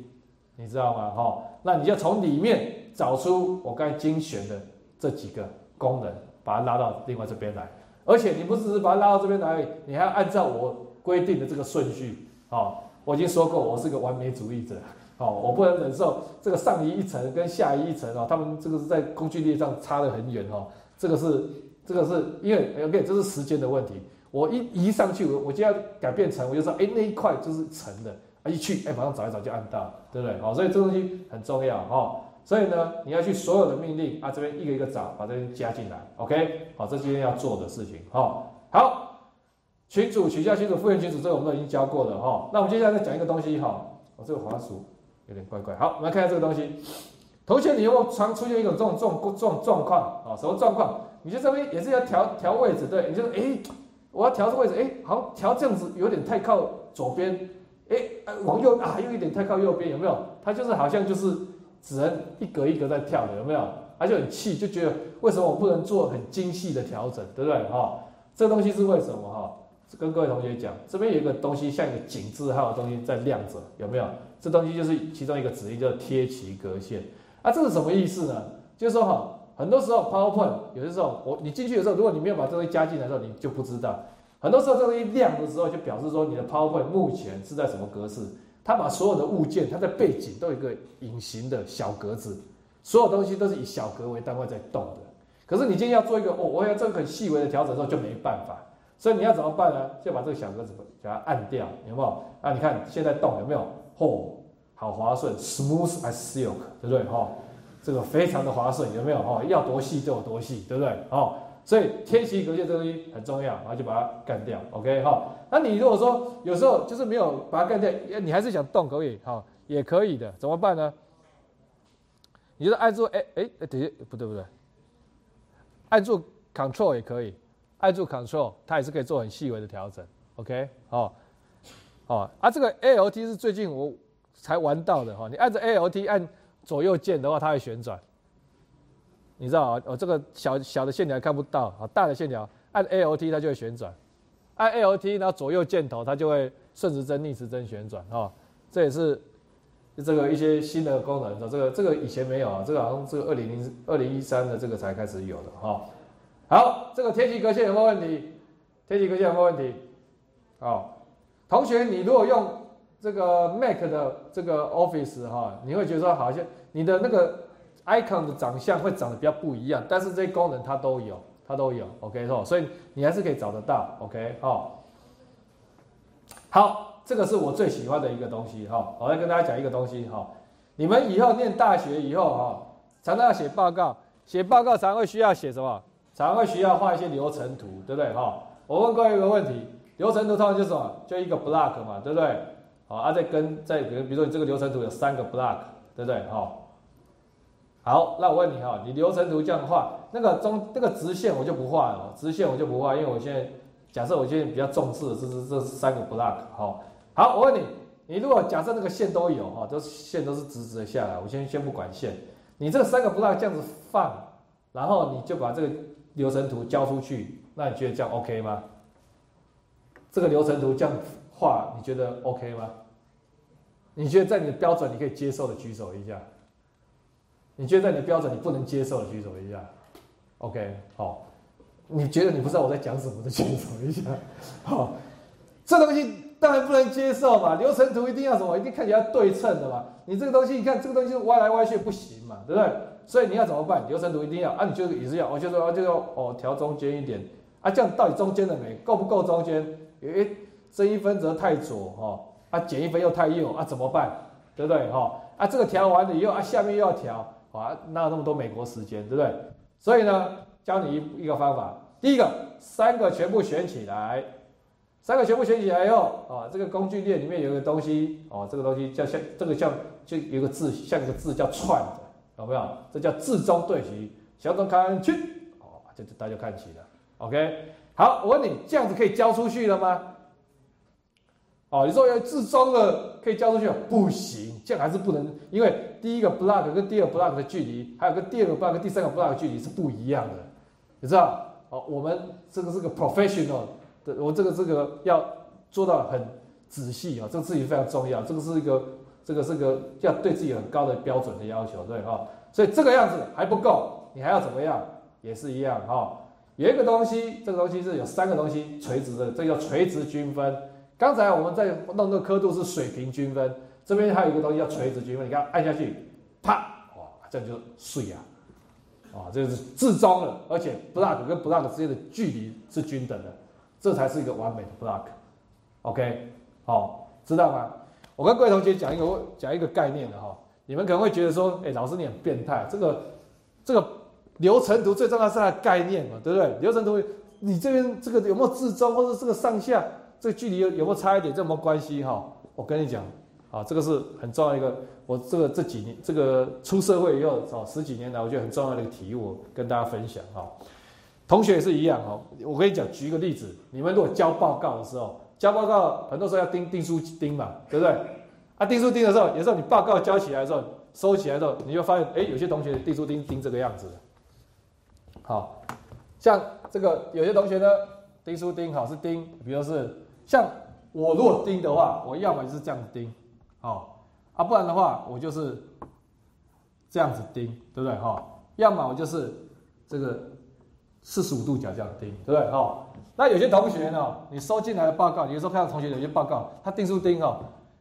你知道吗？哈，那你就从里面找出我刚才精选的这几个功能，把它拉到另外这边来。而且你不只是把它拉到这边来，你还要按照我规定的这个顺序。好，我已经说过，我是个完美主义者。好，我不能忍受这个上移一层跟下移一层哦，他们这个是在工具列上差得很远哦。这个是这个是因为 OK，这是时间的问题。我一移上去，我我就要改变层，我就说，哎，那一块就是层的。啊，一去，哎，马上找一找就按到，对不对？好，所以这东西很重要哈。所以呢，你要去所有的命令啊，这边一个一个找，把这边加进来，OK？好，这是今天要做的事情哈。好，群主取消群主复原群主，这个我们都已经教过了哈。那我们接下来再讲一个东西哈。我这个滑鼠有点怪怪。好，我们来看一下这个东西。同学，你有没有常出现一种这种这种这种状况啊？什么状况？你就这边也是要调调位置，对？你就哎，我要调这位置，哎，好调这样子有点太靠左边。哎，往右啊，又有点太靠右边，有没有？它就是好像就是只能一格一格在跳的，有没有？他就很气，就觉得为什么我不能做很精细的调整，对不对？哈，这东西是为什么？哈，跟各位同学讲，这边有一个东西像一个井字号的东西在亮着，有没有？这东西就是其中一个指令，叫贴齐格线。啊，这是什么意思呢？就是说哈，很多时候 PowerPoint 有的时候我你进去的时候，如果你没有把这东西加进来的时候，你就不知道。很多时候，这东西亮的时候，就表示说你的 PowerPoint 目前是在什么格式？它把所有的物件，它在背景都有一个隐形的小格子，所有东西都是以小格为单位在动的。可是你今天要做一个，哦，我要做很细微的调整的时候，就没办法。所以你要怎么办呢？就把这个小格子给它按掉，有没有？啊，你看现在动有没有？嚯，好滑顺，smooth as silk，对不对？哈，这个非常的滑顺，有没有？哈，要多细就有多细，对不对？哦。所以天齐隔线这东西很重要，然后就把它干掉，OK 哈。那你如果说有时候就是没有把它干掉，你还是想动可以哈，也可以的，怎么办呢？你就按住哎哎哎，等下不对不对，按住 Control 也可以，按住 Control 它也是可以做很细微的调整，OK 好，哦啊这个 ALT 是最近我才玩到的哈，你按着 ALT 按左右键的话，它会旋转。你知道啊？哦，这个小小的线条看不到啊，大的线条按 ALT 它就会旋转，按 ALT 然后左右箭头它就会顺时针逆时针旋转哈。这也是这个一些新的功能，这个这个以前没有啊，这个好像这个二零零二零一三的这个才开始有的哈。好，这个贴齐格线有没有问题？贴齐格线有没有问题？好，同学，你如果用这个 Mac 的这个 Office 哈，你会觉得说好像你的那个。icon 的长相会长得比较不一样，但是这些功能它都有，它都有，OK 是所以你还是可以找得到，OK 好。好，这个是我最喜欢的一个东西哈。我来跟大家讲一个东西哈。你们以后念大学以后哈，常常要写报告，写报告常会需要写什么？常会需要画一些流程图，对不对哈？我问各位一个问题，流程图通常就是什么？就一个 block 嘛，对不对？好，啊再跟再比如比如说你这个流程图有三个 block，对不对哈？好，那我问你哈，你流程图这样画，那个中那个直线我就不画了，直线我就不画，因为我现在假设我现在比较重视的这是这是三个 block 哈。好，我问你，你如果假设那个线都有哈，都是线都是直直的下来，我先先不管线，你这三个 block 这样子放，然后你就把这个流程图交出去，那你觉得这样 OK 吗？这个流程图这样画，你觉得 OK 吗？你觉得在你的标准你可以接受的举手一下。你觉得在你的标准你不能接受的举手一下。OK，好。你觉得你不知道我在讲什么的举手一下。好，这东西当然不能接受嘛。流程图一定要什么？一定看起来对称的嘛。你这个东西，你看这个东西歪来歪去不行嘛，对不对？所以你要怎么办？流程图一定要啊，你就也是要，我就说就要哦调中间一点啊，这样到底中间的没够不够中间？诶，增一分则太左哈，啊减一分又太右啊，怎么办？对不对哈？啊这个调完了以后啊，下面又要调啊，哪有那么多美国时间，对不对？所以呢，教你一一个方法，第一个三个全部选起来，三个全部选起来以后啊，这个工具链里面有个东西哦，这个东西叫像这个像就有个字像一个字叫串，有没有？这叫自中对齐，小中看去哦，这就大家看齐了，OK。好，我问你，这样子可以交出去了吗？哦，你说要自中了可以交出去？不行，这样还是不能，因为第一个 block 跟第二 block 的距离，还有跟第二个 block、第三个 block 的距离是不一样的，你知道？哦，我们这个是个 professional 的，我这个这个要做到很仔细啊，这个事情非常重要，这个是一个这个是个要对自己很高的标准的要求，对哈？所以这个样子还不够，你还要怎么样？也是一样哈。有一个东西，这个东西是有三个东西垂直的，这叫垂直均分。刚才我们在弄那个刻度是水平均分，这边还有一个东西叫垂直均分。你看按下去，啪，哇，这样就碎呀，啊，这是自装了，而且 block 跟 block 之间的距离是均等的，这才是一个完美的 block。OK，好，知道吗？我跟各位同学讲一个讲一个概念的哈，你们可能会觉得说，哎，老师你很变态，这个这个。流程图最重要是它的概念嘛，对不对？流程图，你这边这个有没有自中，或者这个上下这个距离有有没有差一点，这没关系哈。我跟你讲，啊，这个是很重要一个，我这个这几年这个出社会以后，哦，十几年来，我觉得很重要的一个体悟，跟大家分享哈。同学也是一样哈，我跟你讲，举一个例子，你们如果交报告的时候，交报告很多时候要钉钉书钉嘛，对不对？啊，钉书钉的时候，有时候你报告交起来的时候，收起来的时候，你就发现，哎，有些同学钉书钉钉这个样子。好，像这个有些同学呢，钉书钉好是钉，比如是像我如果钉的话，我要么就是这样子钉，好啊，不然的话我就是这样子钉，对不对哈？要么我就是这个四十五度角这样钉，对不对哈？那有些同学呢，你收进来的报告，有时候看到同学有些报告，他钉书钉哦，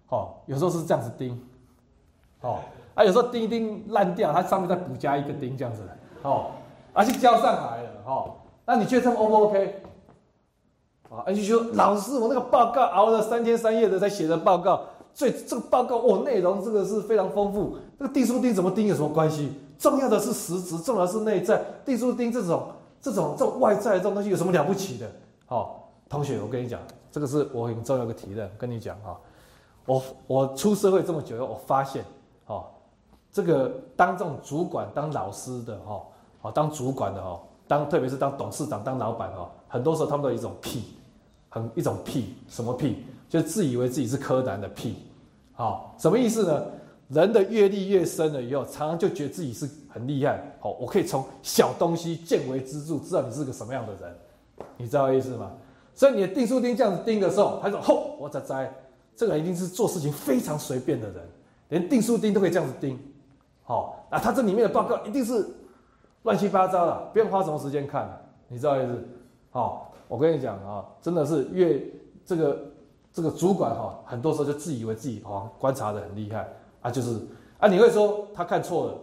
哦，有时候是这样子钉，哦啊，有时候钉一钉烂掉，它上面再补加一个钉这样子，哦。而且交上来了哦，那你觉得这么 O 不 OK？啊，而且说老师，我那个报告熬了三天三夜的才写的报告，所以这个报告哦内容这个是非常丰富。这个订书钉怎么钉有什么关系？重要的是实质，重要的是内在。订书钉这种这种这种外在这种东西有什么了不起的？好，同学，我跟你讲，这个是我很重要的提的，跟你讲哈。我我出社会这么久，我发现，哈，这个当这种主管、当老师的哈。哦，当主管的哦，当特别是当董事长、当老板哦，很多时候他们都有一种屁，很一种屁，什么屁？就自以为自己是柯南的屁。好，什么意思呢？人的阅历越深了以后，常常就觉得自己是很厉害。好，我可以从小东西见微知著，知道你是个什么样的人。你知道意思吗？所以你的订书钉这样子钉的时候，他说：“吼，我在摘，这个人一定是做事情非常随便的人，连订书钉都可以这样子钉。好，那他这里面的报告一定是。”乱七八糟的，不用花什么时间看，你知道意思？好，我跟你讲啊，真的是越这个这个主管哈，很多时候就自以为自己哦观察的很厉害啊，就是啊，你会说他看错了，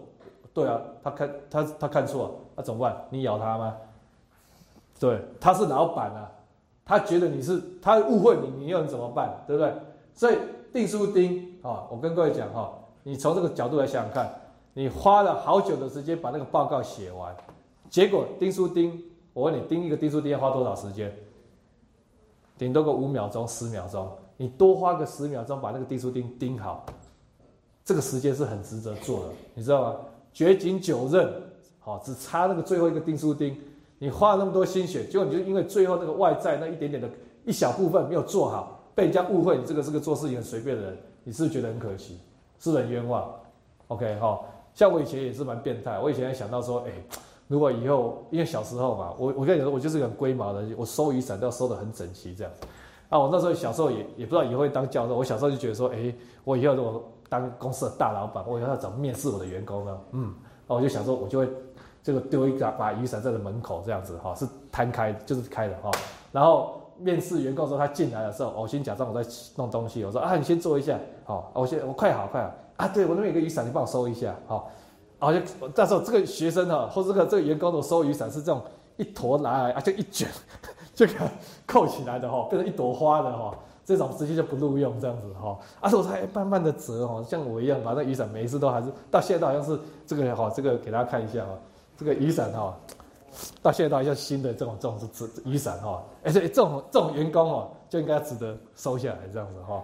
对啊，他看他他看错了，那怎么办？你咬他吗？对，他是老板啊，他觉得你是他误会你，你又能怎么办？对不对？所以订书钉啊，我跟各位讲哈，你从这个角度来想想看。你花了好久的时间把那个报告写完，结果钉书钉，我问你钉一个钉书钉要花多少时间？顶多个五秒钟、十秒钟，你多花个十秒钟把那个钉书钉钉好，这个时间是很值得做的，你知道吗？绝井九刃，好，只差那个最后一个钉书钉，你花了那么多心血，结果你就因为最后那个外在那一点点的一小部分没有做好，被人家误会你这个是个做事情很随便的人，你是不是觉得很可惜？是很冤枉？OK，好。像我以前也是蛮变态，我以前想到说，哎，如果以后因为小时候嘛，我我跟你说，我就是个很龟毛的，我收雨伞都要收的很整齐这样。啊，我那时候小时候也也不知道以后会当教授，我小时候就觉得说，哎，我以后如果当公司的大老板，我以后要怎么面试我的员工呢？嗯，啊，我就想说，我就会这个丢一个把雨伞在这门口这样子哈，是摊开就是开的哈，然后。面试员工的时候，他进来的时候，我先假装我在弄东西。我说啊，你先坐一下，好，我先我快好快好啊，对我那边有个雨伞，你帮我收一下，好，然后就到时候这个学生哈，或这个这个员工的收雨伞是这种一坨拿来啊，就一卷 <laughs> 就给扣起来的哈，变成一朵花的哈，这种直接就不录用这样子哈。而且我还慢慢的折哈，像我一样把那雨伞每一次都还是到现在都好像是这个哈，这个给大家看一下哈，这个雨伞哈。到现在到一下新的这种这种是雨伞哈，而且这种这种员工哦就应该值得收下来这样子哈。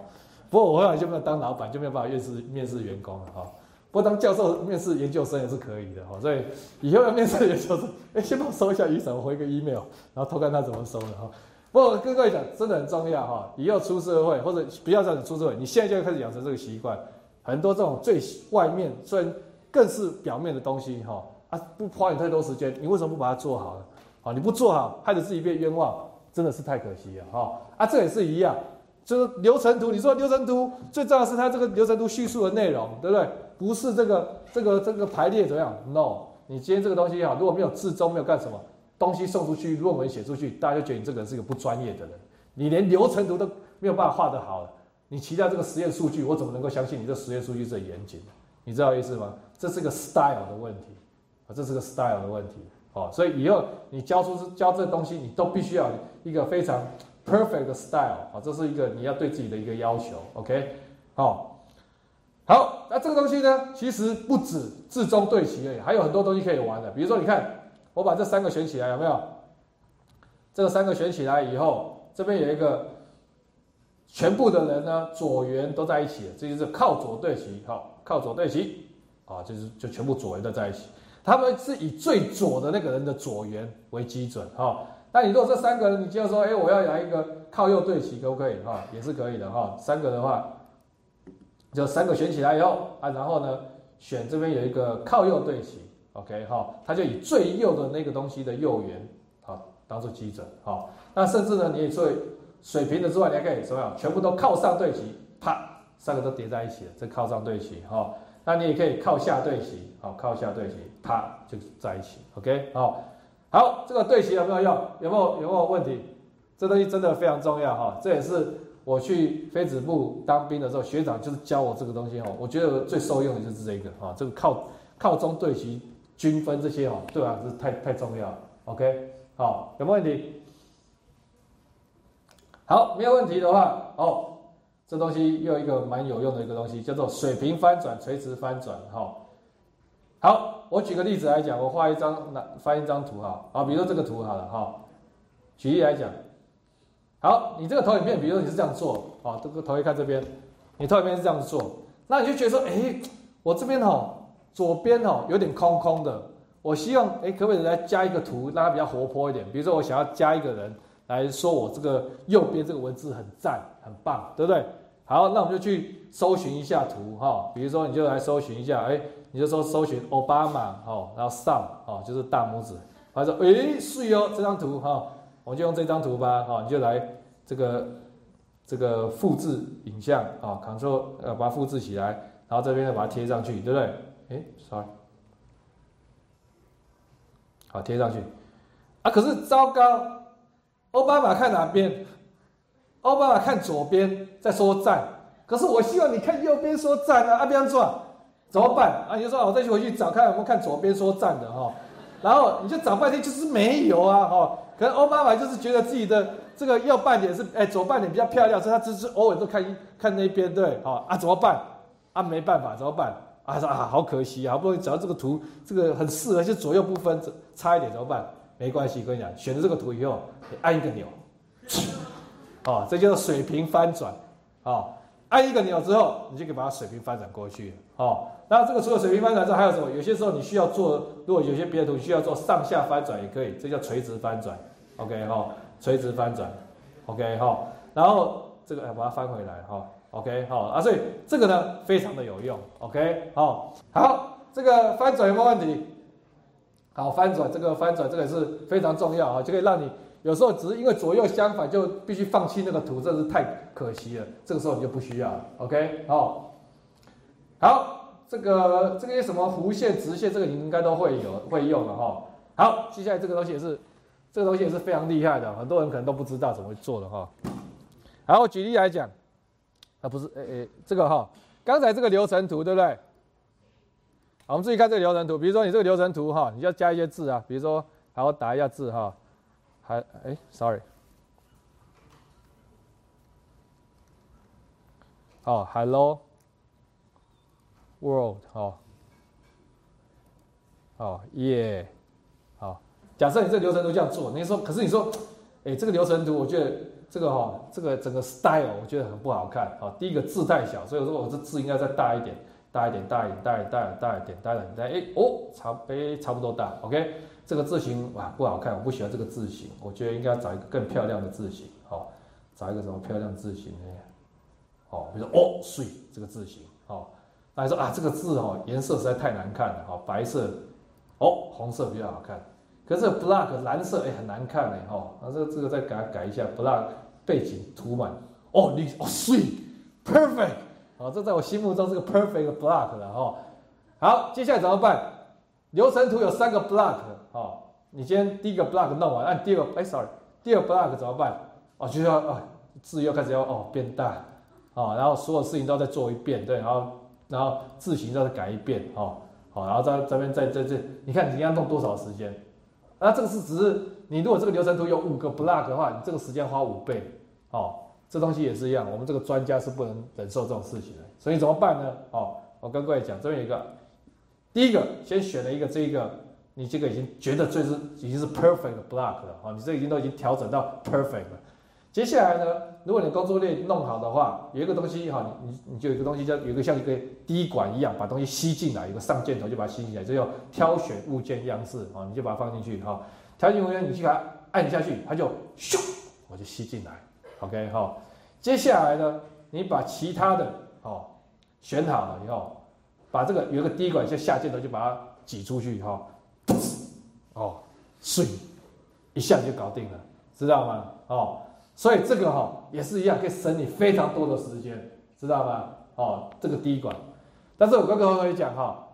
不过我后来就没有当老板，就没有办法面试面试员工了哈。不过当教授面试研究生也是可以的哈。所以以后要面试研究生，<laughs> 哎，先帮我收一下雨伞，我回个 email，然后偷看他怎么收的哈。不过跟各位讲，真的很重要哈。以后出社会或者不要这样子出社会，你现在就要开始养成这个习惯。很多这种最外面虽然更是表面的东西哈。啊不花你太多时间，你为什么不把它做好呢？好，你不做好，害得自己变冤枉，真的是太可惜了哈。啊，这也是一样，就是流程图。你说流程图最重要是它这个流程图叙述的内容，对不对？不是这个这个这个排列怎样？No，你今天这个东西哈，如果没有字中没有干什么东西送出去，论文写出去，大家就觉得你这个人是个不专业的人。你连流程图都没有办法画得好，你期待这个实验数据，我怎么能够相信你这实验数据是严谨的？你知道意思吗？这是个 style 的问题。啊，这是个 style 的问题，哦，所以以后你教出教这东西，你都必须要一个非常 perfect 的 style，啊，这是一个你要对自己的一个要求，OK，好，好，那这个东西呢，其实不止字中对齐而已，还有很多东西可以玩的，比如说你看，我把这三个选起来，有没有？这个三个选起来以后，这边有一个全部的人呢，左圆都在一起，这就是靠左对齐，好，靠左对齐，啊，就是就全部左圆都在一起。他们是以最左的那个人的左圆为基准哈，那你如果这三个人，你就要说，哎，我要来一个靠右对齐，可不可以哈？也是可以的哈。三个的话，就三个选起来以后啊，然后呢，选这边有一个靠右对齐，OK 哈，他就以最右的那个东西的右圆好当做基准哈。那甚至呢，你也做水平的之外，你还可以什么样？全部都靠上对齐，啪，三个都叠在一起了，这靠上对齐哈。那你也可以靠下对齐，好，靠下对齐，啪就在一起，OK，好，好，这个对齐有没有用？有没有有没有问题？这东西真的非常重要哈，这也是我去飞子部当兵的时候，学长就是教我这个东西哈，我觉得最受用的就是这个哈，这个靠靠中对齐均分这些哦，对吧？是太太重要，OK，好，有没有问题？好，没有问题的话，哦。这东西又一个蛮有用的一个东西，叫做水平翻转、垂直翻转。哈，好，我举个例子来讲，我画一张，那翻一张图哈。好，比如说这个图好了哈。举例来讲，好，你这个投影片，比如说你是这样做，啊，这个投影看这边，你投影片是这样做，那你就觉得说，哎，我这边哈，左边哈有点空空的，我希望，哎，可不可以来加一个图，让它比较活泼一点？比如说我想要加一个人。来说，我这个右边这个文字很赞，很棒，对不对？好，那我们就去搜寻一下图哈。比如说，你就来搜寻一下，哎，你就说搜寻奥巴马，哦，然后上，哦，就是大拇指。他说，哎，是哟，这张图哈，我们就用这张图吧，哈，你就来这个这个复制影像，啊，Ctrl 呃把它复制起来，然后这边呢把它贴上去，对不对？哎，sorry，好，贴上去。啊，可是糟糕。奥巴马看哪边？奥巴马看左边，在说赞。可是我希望你看右边说赞啊，阿边做怎么办？啊，你就说我再去回去找看有没有看左边说赞的哈。然后你就找半天，就是没有啊哈。可能奥巴马就是觉得自己的这个右半脸是哎左半脸比较漂亮，所以他只是偶尔都看一看那边对，好啊怎么办？啊没办法怎么办？啊说啊好可惜啊，好不容易找到这个图，这个很适合，就左右不分，差一点怎么办？没关系，跟你讲，选了这个图以后，你按一个钮，哦，这叫做水平翻转，哦，按一个钮之后，你就可以把它水平翻转过去，哦，那这个除了水平翻转之后，还有什么？有些时候你需要做，如果有些别的图需要做上下翻转也可以，这叫垂直翻转，OK 哈，垂直翻转，OK 哈，然后这个把它翻回来，哈，OK 好啊，所以这个呢非常的有用，OK 好，好，这个翻转有没有问题？好，翻转这个翻转这个是非常重要啊，就可以让你有时候只是因为左右相反就必须放弃那个图，真是太可惜了。这个时候你就不需要了。OK，好，好，这个这个些什么弧线、直线，这个你应该都会有会用的哈。好，接下来这个东西也是，这个东西也是非常厉害的，很多人可能都不知道怎么做的哈。好，举例来讲，啊不是，诶诶，这个哈，刚才这个流程图对不对？好，我们注意看这个流程图。比如说你这个流程图哈，你要加一些字啊。比如说，好，我打一下字哈。还，哎，sorry。好，hello world，好，好耶，好。假设你这个流程图这样做，你说，可是你说，哎，这个流程图，我觉得这个哈，这个整个 style 我觉得很不好看。好，第一个字太小，所以我说我这字应该再大一点。大一点，大一点，大一点，大一点，大一点，大一点，哎哦，差哎差不多大，OK，这个字形哇不好看，我不喜欢这个字形，我觉得应该找一个更漂亮的字形，好，找一个什么漂亮字形呢？哦，比如说哦水这个字形，好，那你说啊这个字哦颜色实在太难看了，好，白色，哦红色比较好看，可是 black 蓝色哎很难看呢，哈，那这个这个再改改一下，black 背景涂满，哦你哦，sweet，perfect，。好，这在我心目中是个 perfect block 了哈。好，接下来怎么办？流程图有三个 block，好，你先第一个 block 弄完，按第二个，哎，sorry，第二 block 怎么办？哦，就要啊，字又开始要哦变大，哦，然后所有事情都要再做一遍，对，然后然后字形要再改一遍，哦，好，然后在这边在在这，你看你要弄多少时间？那这个是只是你如果这个流程图有五个 block 的话，你这个时间花五倍，哦。这东西也是一样，我们这个专家是不能忍受这种事情的，所以怎么办呢？哦，我跟各位讲，这边有一个，第一个先选了一个这一个，你这个已经觉得最是已经是 perfect block 了，哦，你这已经都已经调整到 perfect 了。接下来呢，如果你工作链弄好的话，有一个东西哈，你你你就有个东西叫有个像一个滴管一样，把东西吸进来，有个上箭头就把它吸进来，这叫挑选物件样式，哦，你就把它放进去，哈，挑选物件你去把它按下去，它就咻，我就吸进来，OK 哈。接下来呢，你把其他的哦选好了以后，把这个有一个滴管，像下箭头就把它挤出去哈，哦，水一下就搞定了，知道吗？哦，所以这个哈也是一样，可以省你非常多的时间，知道吗？哦，这个滴管，但是我刚刚跟你讲哈，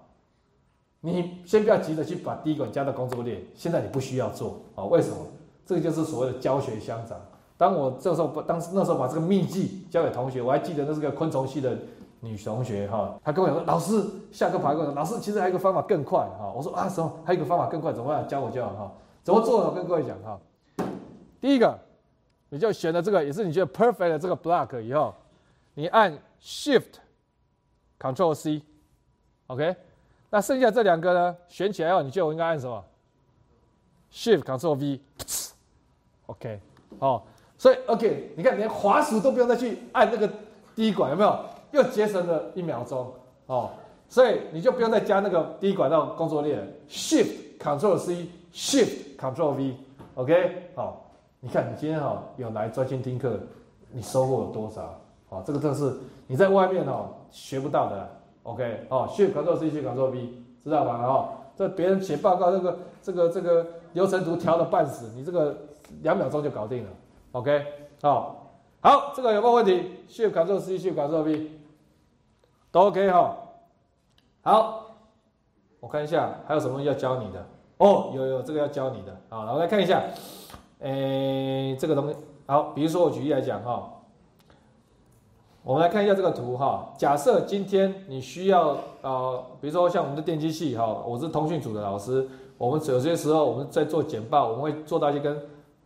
你先不要急着去把滴管加到工作列，现在你不需要做哦，为什么？这个就是所谓的教学相长。当我这时候把当时那时候把这个秘籍交给同学，我还记得那是个昆虫系的女同学哈，她跟我讲说：“老师，下课跑过来，老师，其实还有一个方法更快哈。”我说：“啊，什么？还有个方法更快，怎么办？教我教哈，怎么做？我跟各位讲哈。第一个，你就选了这个，也是你觉得 perfect 的这个 block 以后，你按 Shift Control C，OK。那剩下这两个呢，选起来后，你觉得我应该按什么？Shift Control V，OK，好。所以，OK，你看，连滑鼠都不用再去按那个滴管，有没有？又节省了一秒钟哦。所以你就不用再加那个滴管到工作链，Shift Control C，Shift Control V，OK，好。你看，你今天哈有来专心听课，你收获有多少？哦，这个真是你在外面哦学不到的，OK，哦，Shift Control C，Shift Control V，知道吧？哦，这别人写报告，这个这个这个流程图调的半死，你这个两秒钟就搞定了。OK，好，好，这个有没有问题？Shift Ctrl C，Shift Ctrl V，都 OK 哈。好，我看一下还有什么要教你的。哦，有有，这个要教你的。好，我来看一下。诶，这个东西，好，比如说我举例来讲哈，我们来看一下这个图哈。假设今天你需要呃，比如说像我们的电机系哈，我是通讯组的老师，我们有些时候我们在做简报，我们会做到一些跟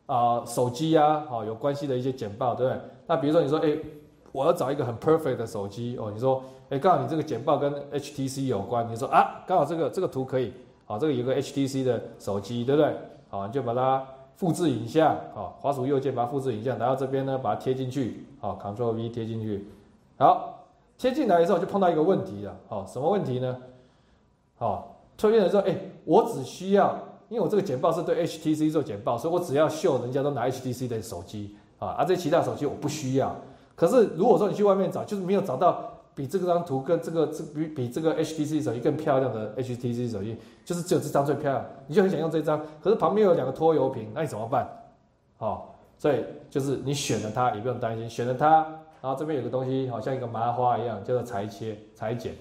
啊，手机呀，好有关系的一些简报，对不对？那比如说你说，哎，我要找一个很 perfect 的手机哦。你说，哎，刚好你这个简报跟 HTC 有关，你说啊，刚好这个这个图可以，好，这个有个 HTC 的手机，对不对？好，你就把它复制影像，好，滑鼠右键把它复制影像，然后这边呢把它贴进去，好，Ctrl V 贴进去，好，贴进来的时候就碰到一个问题了，好，什么问题呢？好，推荐的时候，哎，我只需要。因为我这个简报是对 HTC 做简报，所以我只要秀人家都拿 HTC 的手机啊，而这其他手机我不需要。可是如果说你去外面找，就是没有找到比这张图跟这个这比比这个 HTC 手机更漂亮的 HTC 手机，就是只有这张最漂亮，你就很想用这张，可是旁边有两个拖油瓶，那你怎么办？好，所以就是你选了它也不用担心，选了它，然后这边有个东西好像一个麻花一样，叫做裁切裁剪，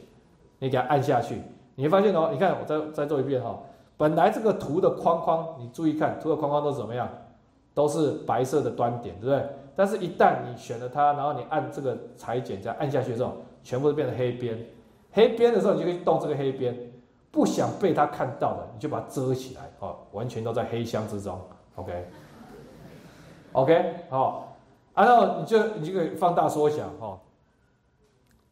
你给它按下去，你会发现哦，你看我再再做一遍哈，本来这个图的框框，你注意看图的框框都是怎么样，都是白色的端点，对不对？但是，一旦你选了它，然后你按这个裁剪，再按下去之后，全部都变成黑边。黑边的时候，你就可以动这个黑边。不想被它看到的，你就把它遮起来，哦，完全都在黑箱之中。OK，OK，好，然后你就你就可以放大缩小，哈，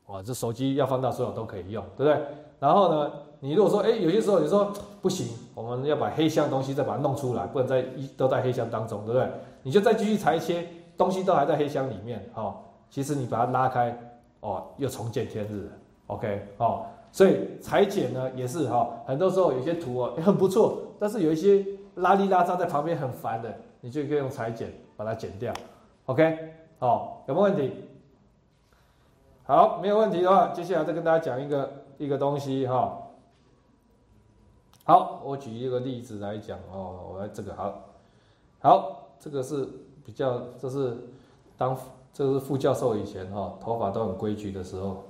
哇，这手机要放大缩小都可以用，对不对？然后呢，你如果说，哎，有些时候你说不行，我们要把黑箱东西再把它弄出来，不能在一都在黑箱当中，对不对？你就再继续裁切。东西都还在黑箱里面，哦，其实你把它拉开，哦，又重见天日，OK，哦，所以裁剪呢也是哈，很多时候有些图哦也很不错，但是有一些拉里拉扎在旁边很烦的，你就可以用裁剪把它剪掉，OK，好，有没有问题？好，没有问题的话，接下来再跟大家讲一个一个东西哈。好，我举一个例子来讲哦，我来这个好，好，这个是。比较这是当这是副教授以前哈头发都很规矩的时候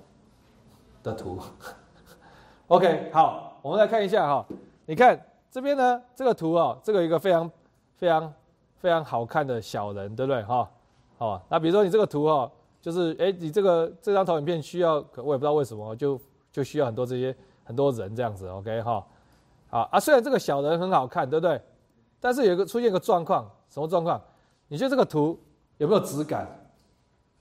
的图。<laughs> OK，好，我们来看一下哈，你看这边呢这个图哦，这个一个非常非常非常好看的小人，对不对哈？好，那比如说你这个图哈，就是哎你这个这张投影片需要，我也不知道为什么就就需要很多这些很多人这样子，OK 哈？好啊，虽然这个小人很好看，对不对？但是有个出现一个状况，什么状况？你觉得这个图有没有质感？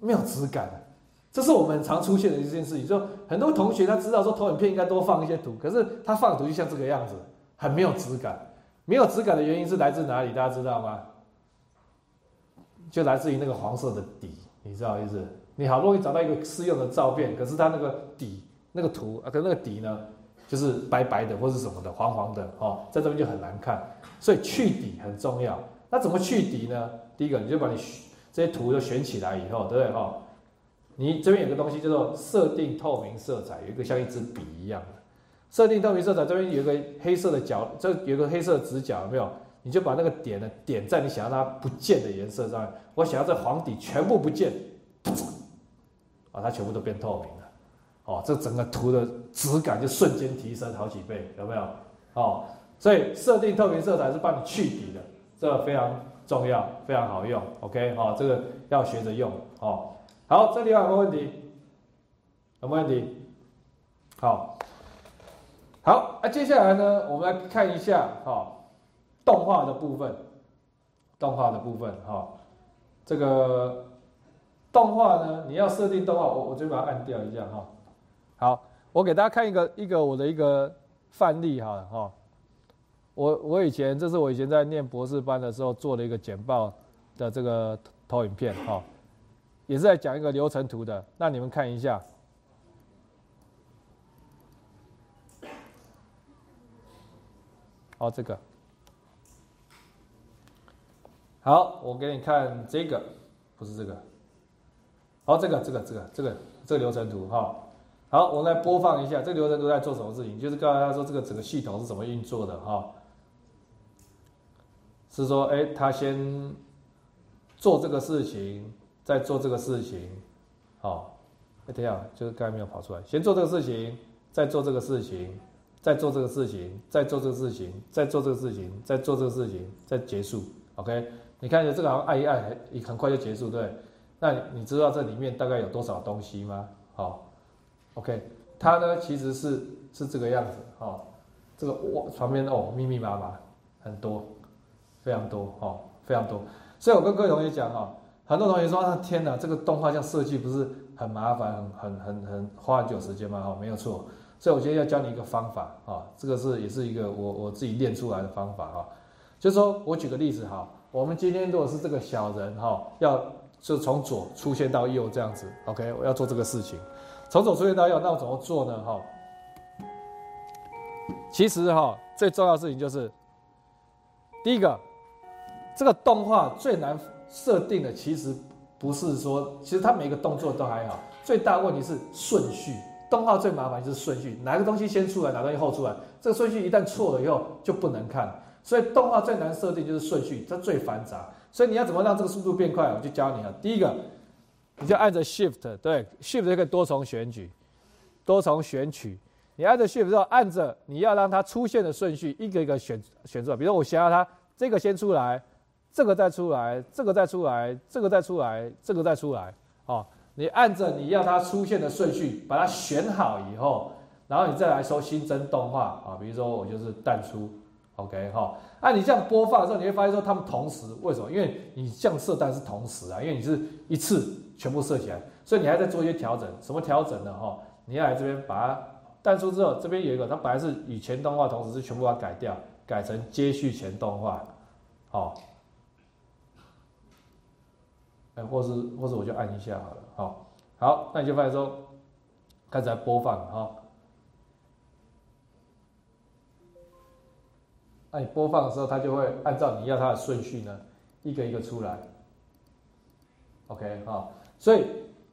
没有质感，这是我们常出现的一件事情。就很多同学他知道说投影片应该多放一些图，可是他放的图就像这个样子，很没有质感。没有质感的原因是来自哪里？大家知道吗？就来自于那个黄色的底，你知道意思？你好不容易找到一个适用的照片，可是它那个底那个图啊，跟那个底呢，就是白白的或是什么的，黄黄的哦，在这边就很难看。所以去底很重要。那怎么去底呢？第一个，你就把你这些图都选起来以后，对不对哈？你这边有个东西叫做设定透明色彩，有一个像一支笔一样的设定透明色彩，这边有一个黑色的角，这有个黑色的直角，有没有？你就把那个点呢点在你想要它不见的颜色上面。我想要这黄底全部不见，啊，它全部都变透明了，哦，这整个图的质感就瞬间提升好几倍，有没有？哦，所以设定透明色彩是帮你去底的，这非常。重要，非常好用，OK，好，这个要学着用，哦，好，这里有没有问题？有没有问题？好，好，那接下来呢，我们来看一下，哈，动画的部分，动画的部分，哈，这个动画呢，你要设定动画，我我就把它按掉一下，哈，好，我给大家看一个一个我的一个范例，哈，哈。我我以前这是我以前在念博士班的时候做的一个简报的这个投影片哈，也是在讲一个流程图的。那你们看一下，好这个，好我给你看这个，不是这个，好这个这个这个这个这个流程图哈，好我来播放一下这个流程图在做什么事情，就是告诉大家说这个整个系统是怎么运作的哈。是说，哎，他先做这个事情，再做这个事情，好，哎，等下，就是刚才没有跑出来，先做这个事情，再做这个事情，再做这个事情，再做这个事情，再做这个事情，再做这个事情，再结束，OK？你看，这个好像按一按，很很快就结束，对？那你知道这里面大概有多少东西吗？好，OK？它呢，其实是是这个样子，哦，这个哇，旁边哦，密密麻麻，很多。非常多哈，非常多，所以我跟各位同学讲哈，很多同学说啊，天哪，这个动画这样设计不是很麻烦，很很很很花很久时间吗？哈，没有错，所以我今天要教你一个方法啊，这个是也是一个我我自己练出来的方法哈，就是说我举个例子哈，我们今天如果是这个小人哈，要就从左出现到右这样子，OK，我要做这个事情，从左出现到右，那我怎么做呢？哈，其实哈，最重要的事情就是第一个。这个动画最难设定的，其实不是说，其实它每个动作都还好，最大问题是顺序。动画最麻烦就是顺序，哪个东西先出来，哪个东西后出来，这个顺序一旦错了以后就不能看。所以动画最难设定就是顺序，它最繁杂。所以你要怎么让这个速度变快？我就教你啊。第一个，你就按着 Shift，对，Shift 就可以多重选取，多重选取。你按着 Shift 之后，按着你要让它出现的顺序一个一个选选出来。比如我想要它这个先出来，这个再出来，这个再出来，这个再出来，这个再出来，哦。你按着你要它出现的顺序把它选好以后，然后你再来说新增动画啊，比如说我就是淡出，OK 哈。那你这样播放的时候，你会发现说它们同时为什么？因为你这样设但是同时啊，因为你是一次全部设起来，所以你还在做一些调整。什么调整呢？哈，你要来这边把它淡出之后，这边有一个，它本来是以前动画同时是全部把它改掉，改成接续前动画，好。哎，或是或是我就按一下好了，好，好，那你就发现说，开始播放哈。那你播放的时候，它就会按照你要它的顺序呢，一个一个出来。OK 哈，所以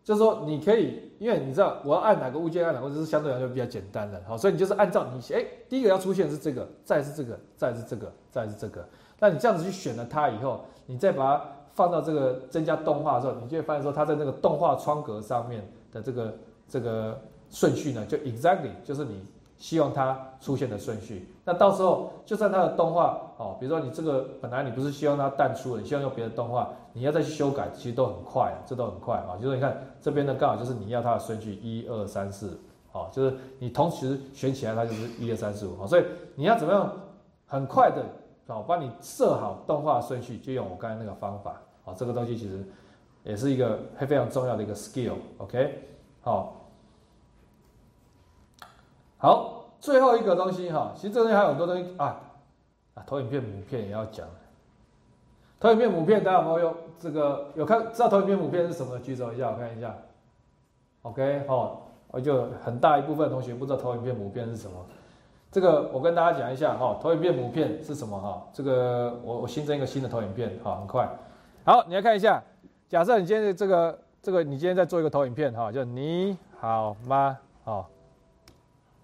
就是说你可以，因为你知道我要按哪个物件按哪个，这是相对来说比较简单的，好，所以你就是按照你哎，第一个要出现是这个，再是这个，再是这个，再是这个，那你这样子去选了它以后，你再把它。放到这个增加动画的时候，你就会发现说，它在那个动画窗格上面的这个这个顺序呢，就 exactly 就是你希望它出现的顺序。那到时候就算它的动画哦，比如说你这个本来你不是希望它淡出的，你希望用别的动画，你要再去修改，其实都很快，这都很快啊。就是你看这边呢，刚好就是你要它的顺序一二三四，哦，就是你同时选起来，它就是一二三四五，所以你要怎么样很快的哦，帮你设好动画顺序，就用我刚才那个方法。啊，这个东西其实也是一个非非常重要的一个 skill，OK，好，好，最后一个东西哈，其实这东西还有很多东西啊，啊，投影片母片也要讲，投影片母片大家有没有这个有看知道投影片母片是什么？举手一下，我看一下，OK，好，我就很大一部分同学不知道投影片母片是什么，这个我跟大家讲一下哈，投影片母片是什么哈？这个我我新增一个新的投影片，好，很快。好，你来看一下。假设你今天这个这个，你今天在做一个投影片哈，就你好吗？好，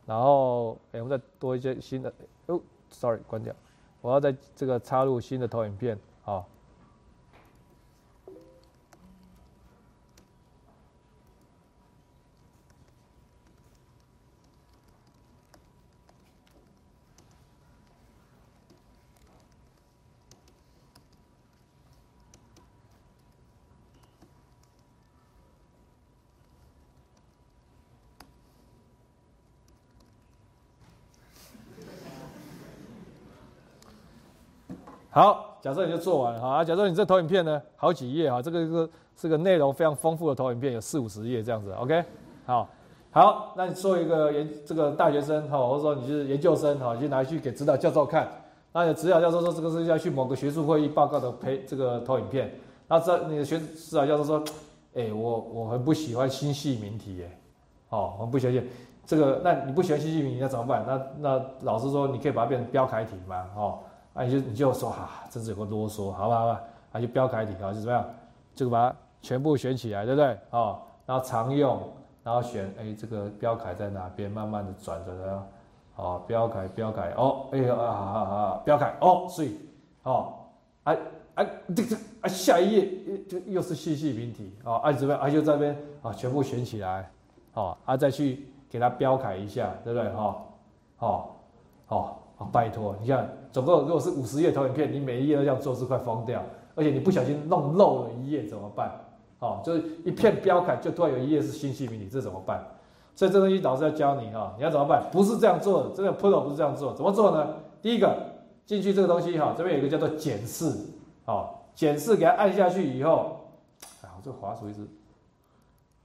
然后哎，我们再多一些新的。哦，sorry，关掉。我要在这个插入新的投影片，好。好，假设你就做完了哈，假设你这投影片呢，好几页哈，这个个是个内容非常丰富的投影片，有四五十页这样子，OK，好，好，那你做一个研这个大学生哈，或者说你是研究生哈，就拿去给指导教授看，那指导教授说这个是要去某个学术会议报告的配这个投影片，那这你的学指导教授说，哎，我我很不喜欢新系名题耶，哦，我不喜欢这个，那你不喜欢新系名题那怎么办？那那老师说你可以把它变成标楷体嘛，哦。啊，你就你就说哈，真是有个啰嗦，好吧好吧，啊就标楷体啊，就怎么样，就把它全部选起来，对不对？哦，然后常用，然后选，哎，这个标楷在哪边？慢慢的转着的，哦，标楷标楷，哦，哎呀啊啊啊，标楷，哦，所以，哦，啊啊这这啊下一页就又是细细平体，哦，啊怎么样？啊就这边啊全部选起来，哦，啊再去给它标楷一下，对不对？哈，好，好。啊，拜托，你看，总共如果是五十页投影片，你每一页都这样做是快疯掉，而且你不小心弄漏了一页怎么办？哦，就是一片标楷，就突然有一页是星系迷你，这怎么办？所以这东西老师要教你哈，你要怎么办？不是这样做的，这个 Pro 不是这样做，怎么做呢？第一个进去这个东西哈，这边有一个叫做检视，好，检视给它按下去以后，啊，我这个滑鼠一直，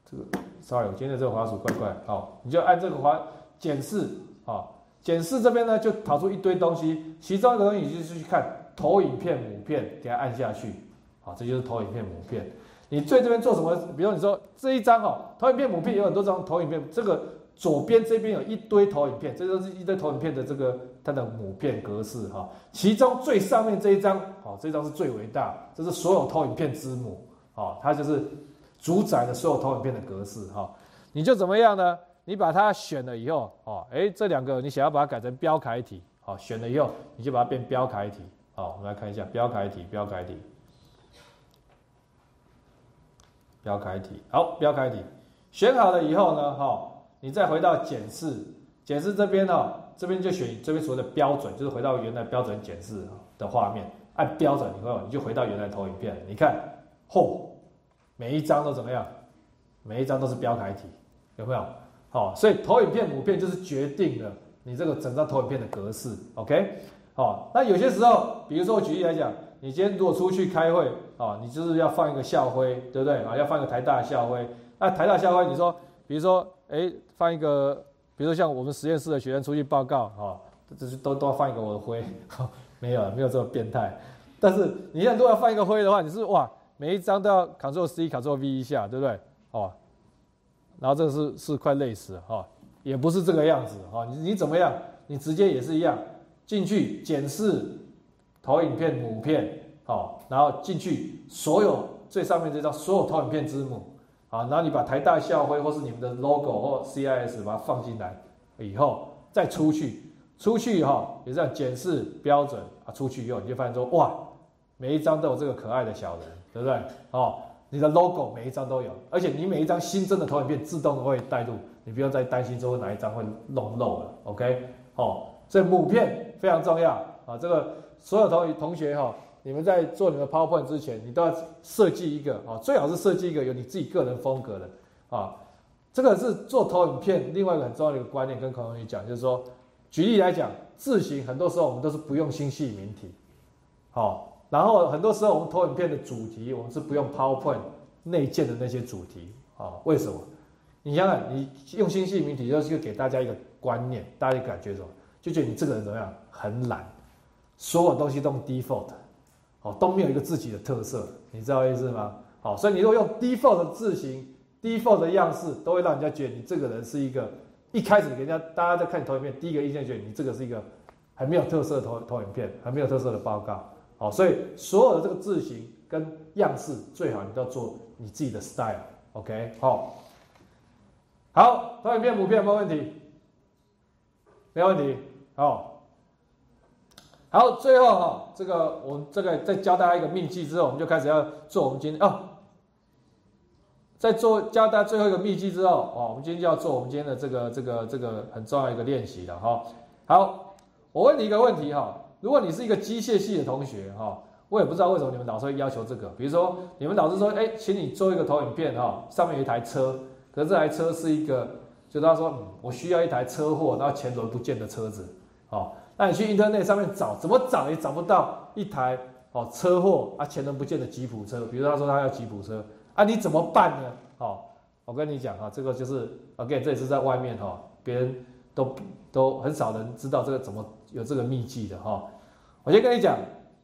这个，sorry，我今天这个滑鼠怪怪，好，你就按这个滑检视，好。检视这边呢，就跑出一堆东西，其中一个东西就是去看投影片母片，给它按下去，好，这就是投影片母片。你最这边做什么？比如你说这一张哦，投影片母片有很多张投影片，这个左边这边有一堆投影片，这都是一堆投影片的这个它的母片格式哈。其中最上面这一张，好，这张是最伟大，这是所有投影片之母，好，它就是主宰的所有投影片的格式哈。你就怎么样呢？你把它选了以后，哦，哎，这两个你想要把它改成标楷体，好，选了以后你就把它变标楷体，好，我们来看一下标楷体，标楷体，标楷体，好，标楷体，选好了以后呢，哈，你再回到检视，检视这边呢，这边就选这边所谓的标准，就是回到原来标准检视的画面，按标准以后，你就回到原来投影片，你看，嚯，每一张都怎么样？每一张都是标楷体，有没有？好，所以投影片母片就是决定了你这个整张投影片的格式。OK，好，那有些时候，比如说我举例来讲，你今天如果出去开会，啊，你就是要放一个校徽，对不对？啊，要放一个台大校徽。那台大校徽，你说，比如说，哎，放一个，比如说像我们实验室的学生出去报告，啊，这是都都要放一个我的徽。没有，没有这么变态。但是你现在如果要放一个徽的话，你是哇，每一张都要 Ctrl C Ctrl V 一下，对不对？哦。然后这个是是快累死哈，也不是这个样子哈，你你怎么样？你直接也是一样，进去检视投影片母片，好，然后进去所有最上面这张所有投影片之母，好，然后你把台大校徽或是你们的 logo 或 CIS 把它放进来以后，再出去，出去哈也是要检视标准啊，出去以后你就发现说哇，每一张都有这个可爱的小人，对不对？哦。你的 logo 每一张都有，而且你每一张新增的投影片自动会带入，你不用再担心说哪一张会弄漏了。OK，好，所以母片非常重要啊。这个所有同同学哈，你们在做你们 PowerPoint 之前，你都要设计一个啊，最好是设计一个有你自己个人风格的啊。这个是做投影片另外一个很重要的一个观念，跟孔同学讲，就是说，举例来讲，字形很多时候我们都是不用心系名体，好。然后很多时候我们投影片的主题，我们是不用 PowerPoint 内建的那些主题啊？为什么？你想想，你用心系名体，就是给大家一个观念，大家感觉什么？就觉得你这个人怎么样？很懒，所有东西都用 default，哦，都没有一个自己的特色，你知道意思吗？好，所以你如果用 default 的字型、default 的样式，都会让人家觉得你这个人是一个一开始给人家大家在看投影片，第一个印象觉得你这个是一个很没有特色的投投影片，很没有特色的报告。好，所以所有的这个字形跟样式，最好你都要做你自己的 style，OK？好，好，投影片、母片没问题？没问题。好，好，最后哈，这个我们这个再教大家一个秘籍之后，我们就开始要做我们今天哦，在做教大家最后一个秘籍之后，哦，我们今天就要做我们今天的这个这个这个很重要一个练习了哈。好，我问你一个问题哈。如果你是一个机械系的同学哈，我也不知道为什么你们老师会要求这个。比如说，你们老师说，哎，请你做一个投影片哈，上面有一台车，可是这台车是一个，就他说，我需要一台车祸，然后前轮不见的车子，哦，那你去 Internet 上面找，怎么找也找不到一台哦车祸啊前轮不见的吉普车。比如他说他要吉普车，啊，你怎么办呢？哦，我跟你讲哈，这个就是 OK，这也是在外面哈，别人都都很少人知道这个怎么。有这个秘籍的哈，我先跟你讲，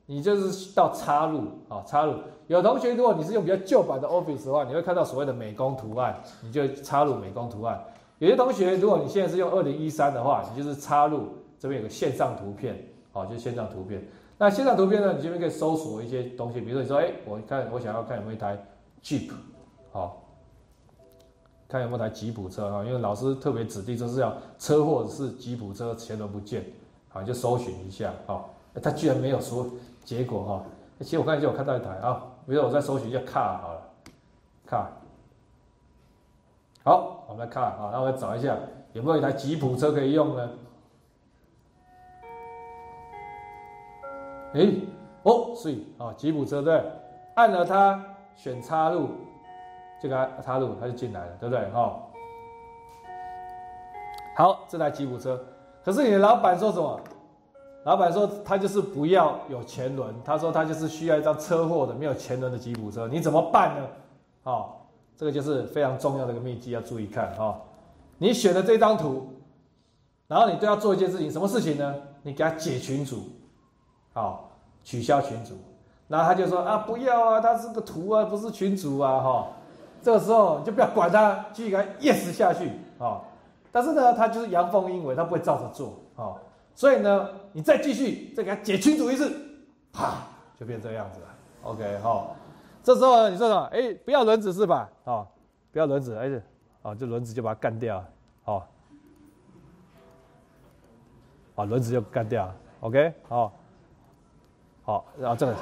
你就是到插入啊，插入。有同学如果你是用比较旧版的 Office 的话，你会看到所谓的美工图案，你就插入美工图案。有些同学如果你现在是用二零一三的话，你就是插入这边有个线上图片，好，就是线上图片。那线上图片呢，你这边可以搜索一些东西，比如说你说，哎，我看我想要看有没有一台 Jeep，好，看有没有台吉普车啊，因为老师特别指定就是要车祸是吉普车前轮不见。啊，就搜寻一下，哦，他居然没有说结果哈。其实我看一下，我看到一台啊，比如我再搜寻一下 car 好了，car，好，我们来看啊，那我找一下有没有一台吉普车可以用呢？哎，哦，所以啊，吉普车对，按了它选插入，这个插入它就进来了，对不对？哈，好，这台吉普车。可是你的老板说什么？老板说他就是不要有前轮，他说他就是需要一张车祸的没有前轮的吉普车，你怎么办呢？好，这个就是非常重要的一个秘籍，要注意看哈。你选的这张图，然后你都要做一件事情，什么事情呢？你给他解群组，好，取消群组。然后他就说啊，不要啊，他是个图啊，不是群主啊，哈。这个时候你就不要管他，继续给他 yes 下去，啊。但是呢，他就是阳奉阴违，他不会照着做啊。所以呢，你再继续再给他解清楚一次，啪，就变这样子了。OK 哈，这时候你说什么？哎，不要轮子是吧？哦，不要轮子，而且，哦，这轮子就把它干掉，哦，把轮子就干掉，OK，好，好，然后这个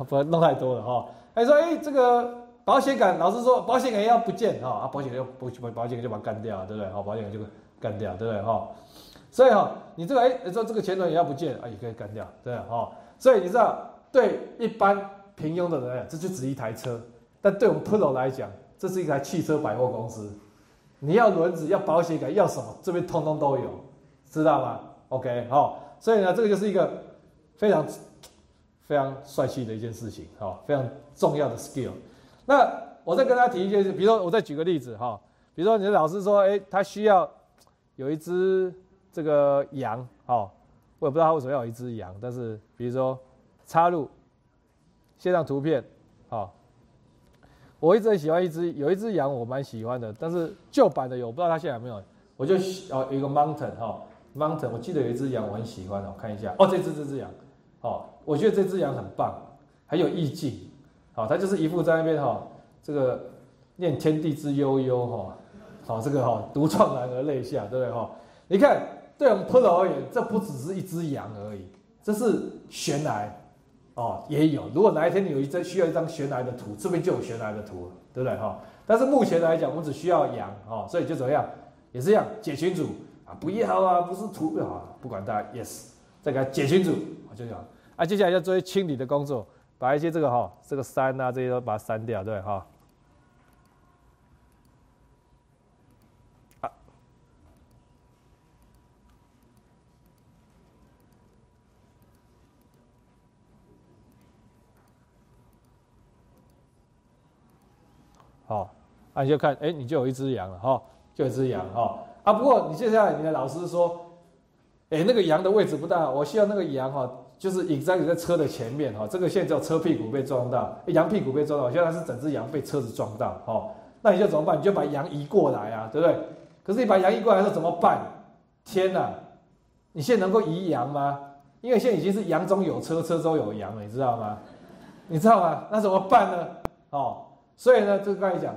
<laughs> 不要弄太多了哈。还说，哎，这个保险杆，老师说保险杆要不见哈，啊，保险杆不保保险杆就把它干掉，对不对？好，保险杆就干掉，对不对？哈，所以哈，你这个哎，说这个前轮也要不见啊，也可以干掉，对哈。所以你知道，对一般平庸的人，这就只一台车；但对我们 Pro 来讲，这是一台汽车百货公司。你要轮子，要保险杆，要什么，这边通通都有，知道吗？OK，好，所以呢，这个就是一个非常非常帅气的一件事情，哈，非常重要的 skill。那我再跟大家提一件事，比如说，我再举个例子，哈，比如说你的老师说，哎，他需要有一只这个羊，哈。我也不知道他为什么要有一只羊，但是比如说插入线上图片，好，我一直很喜欢一只有一只羊，我蛮喜欢的，但是旧版的有，我不知道他现在有没有，我就哦有一个 mountain 哈 mountain，我记得有一只羊我很喜欢的，我看一下哦，这只这只羊，哦，我觉得这只羊很棒，很有意境，好，他就是一副在那边哈，这个念天地之悠悠哈，好这个哈独怆然而泪下，对不对哈？你看。对我们 Pro 而言，这不只是一只羊而已，这是悬崖哦，也有。如果哪一天你有一张需要一张悬崖的图，这边就有悬崖的图了，对不对哈？但是目前来讲，我们只需要羊哦，所以就怎么样，也是一样解群组啊，不要啊，不是图啊，不管大家 yes，再给它解群组，我就讲啊，接下来要做些清理的工作，把一些这个哈，这个山啊这些都把它删掉，对哈。好，那你就看，哎，你就有一只羊了哈，就有一只羊哈啊。不过你接下来你的老师说，哎，那个羊的位置不大，我需要那个羊哈，就是隐在你在车的前面哈。这个现在叫车屁股被撞到，羊屁股被撞到，现在是整只羊被车子撞到哈。那你就怎么办？你就把羊移过来啊，对不对？可是你把羊移过来的时候怎么办？天哪，你现在能够移羊吗？因为现在已经是羊中有车，车中有羊了，你知道吗？你知道吗？那怎么办呢？哦。所以呢，就刚才讲，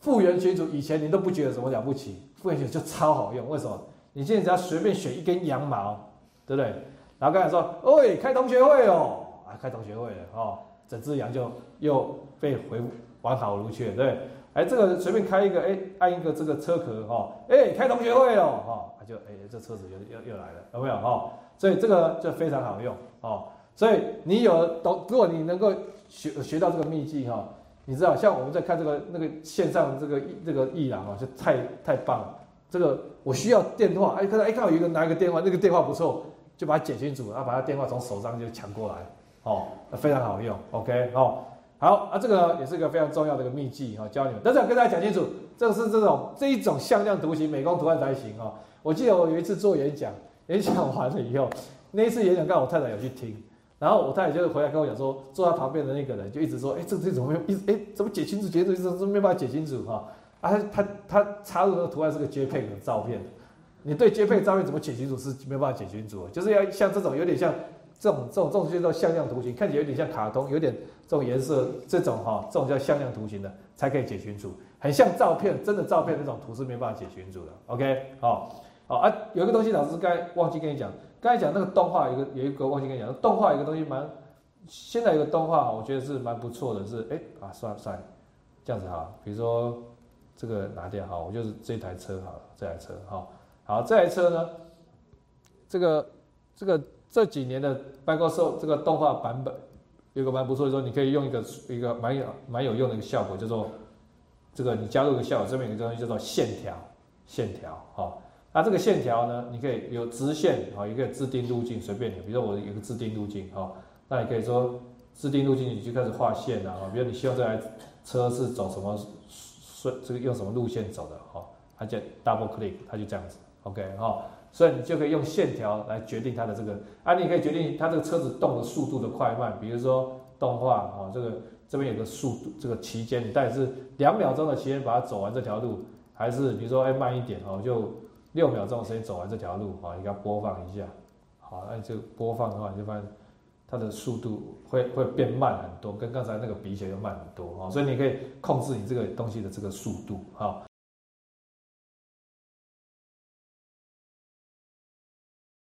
复原群组以前你都不觉得什么了不起，复原群就超好用。为什么？你现在只要随便选一根羊毛，对不对？然后刚才说，喂，开同学会哦，啊，开同学会了哦，整只羊就又被回完好如初，对不对？哎，这个随便开一个，哎，按一个这个车壳哈，哎，开同学会哦，哈，就哎，这车子又又又来了，有没有哈？所以这个就非常好用哦。所以你有懂，如果你能够学学到这个秘籍哈。你知道，像我们在看这个那个线上这个这个艺廊啊，就太太棒了。这个我需要电话，哎，看到哎，看到有一个拿一个电话，那个电话不错，就把它剪清楚，然后把他电话从手上就抢过来，哦，非常好用。OK，哦，好啊，这个也是一个非常重要的一个秘籍哈，教你们。但是要跟大家讲清楚，这是这种这一种向量图形美工图案才行哦。我记得我有一次做演讲，演讲完了以后，那一次演讲刚好我太太有去听。然后我太太就是回来跟我讲说，坐在旁边的那个人就一直说，哎，这这怎么没有？一哎，怎么解清楚？解清楚，怎么没办法解清楚？哈，啊，他他他插入那个图案是个 JPEG 的照片，你对接配照片怎么解清楚是没办法解清楚，就是要像这种有点像这种这种这种叫做向量图形，看起来有点像卡通，有点这种颜色，这种哈，这种叫向量图形的才可以解清楚，很像照片，真的照片那种图是没办法解清楚的。OK，好，好啊，有一个东西老师刚忘记跟你讲。刚才讲那个动画，有个有一个忘记跟你讲，动画有个东西蛮，现在有个动画我觉得是蛮不错的，是哎啊算了算了，这样子哈，比如说这个拿掉哈，我就是这台车好了，这台车哈，好这台车呢，这个这个这几年的办公室这个动画版本有个蛮不错的，说你可以用一个一个蛮有蛮有用的一个效果，叫做这个你加入一个效果，这边有个东西叫做线条线条哈。那这个线条呢？你可以有直线啊，也可以自定路径，随便你。比如说我有个自定路径哈，那你可以说自定路径，你就开始画线了啊。比如你希望这台车是走什么顺，这个用什么路线走的哈，它叫 double click，它就这样子，OK 哈。所以你就可以用线条来决定它的这个啊，你可以决定它这个车子动的速度的快慢。比如说动画啊，这个这边有个速度，这个期间你到底是两秒钟的期间把它走完这条路，还是比如说哎慢一点哦就。六秒钟的时间走完这条路啊，你给它播放一下，好，那你就播放的话，你就发现它的速度会会变慢很多，跟刚才那个比起来就慢很多啊，所以你可以控制你这个东西的这个速度啊。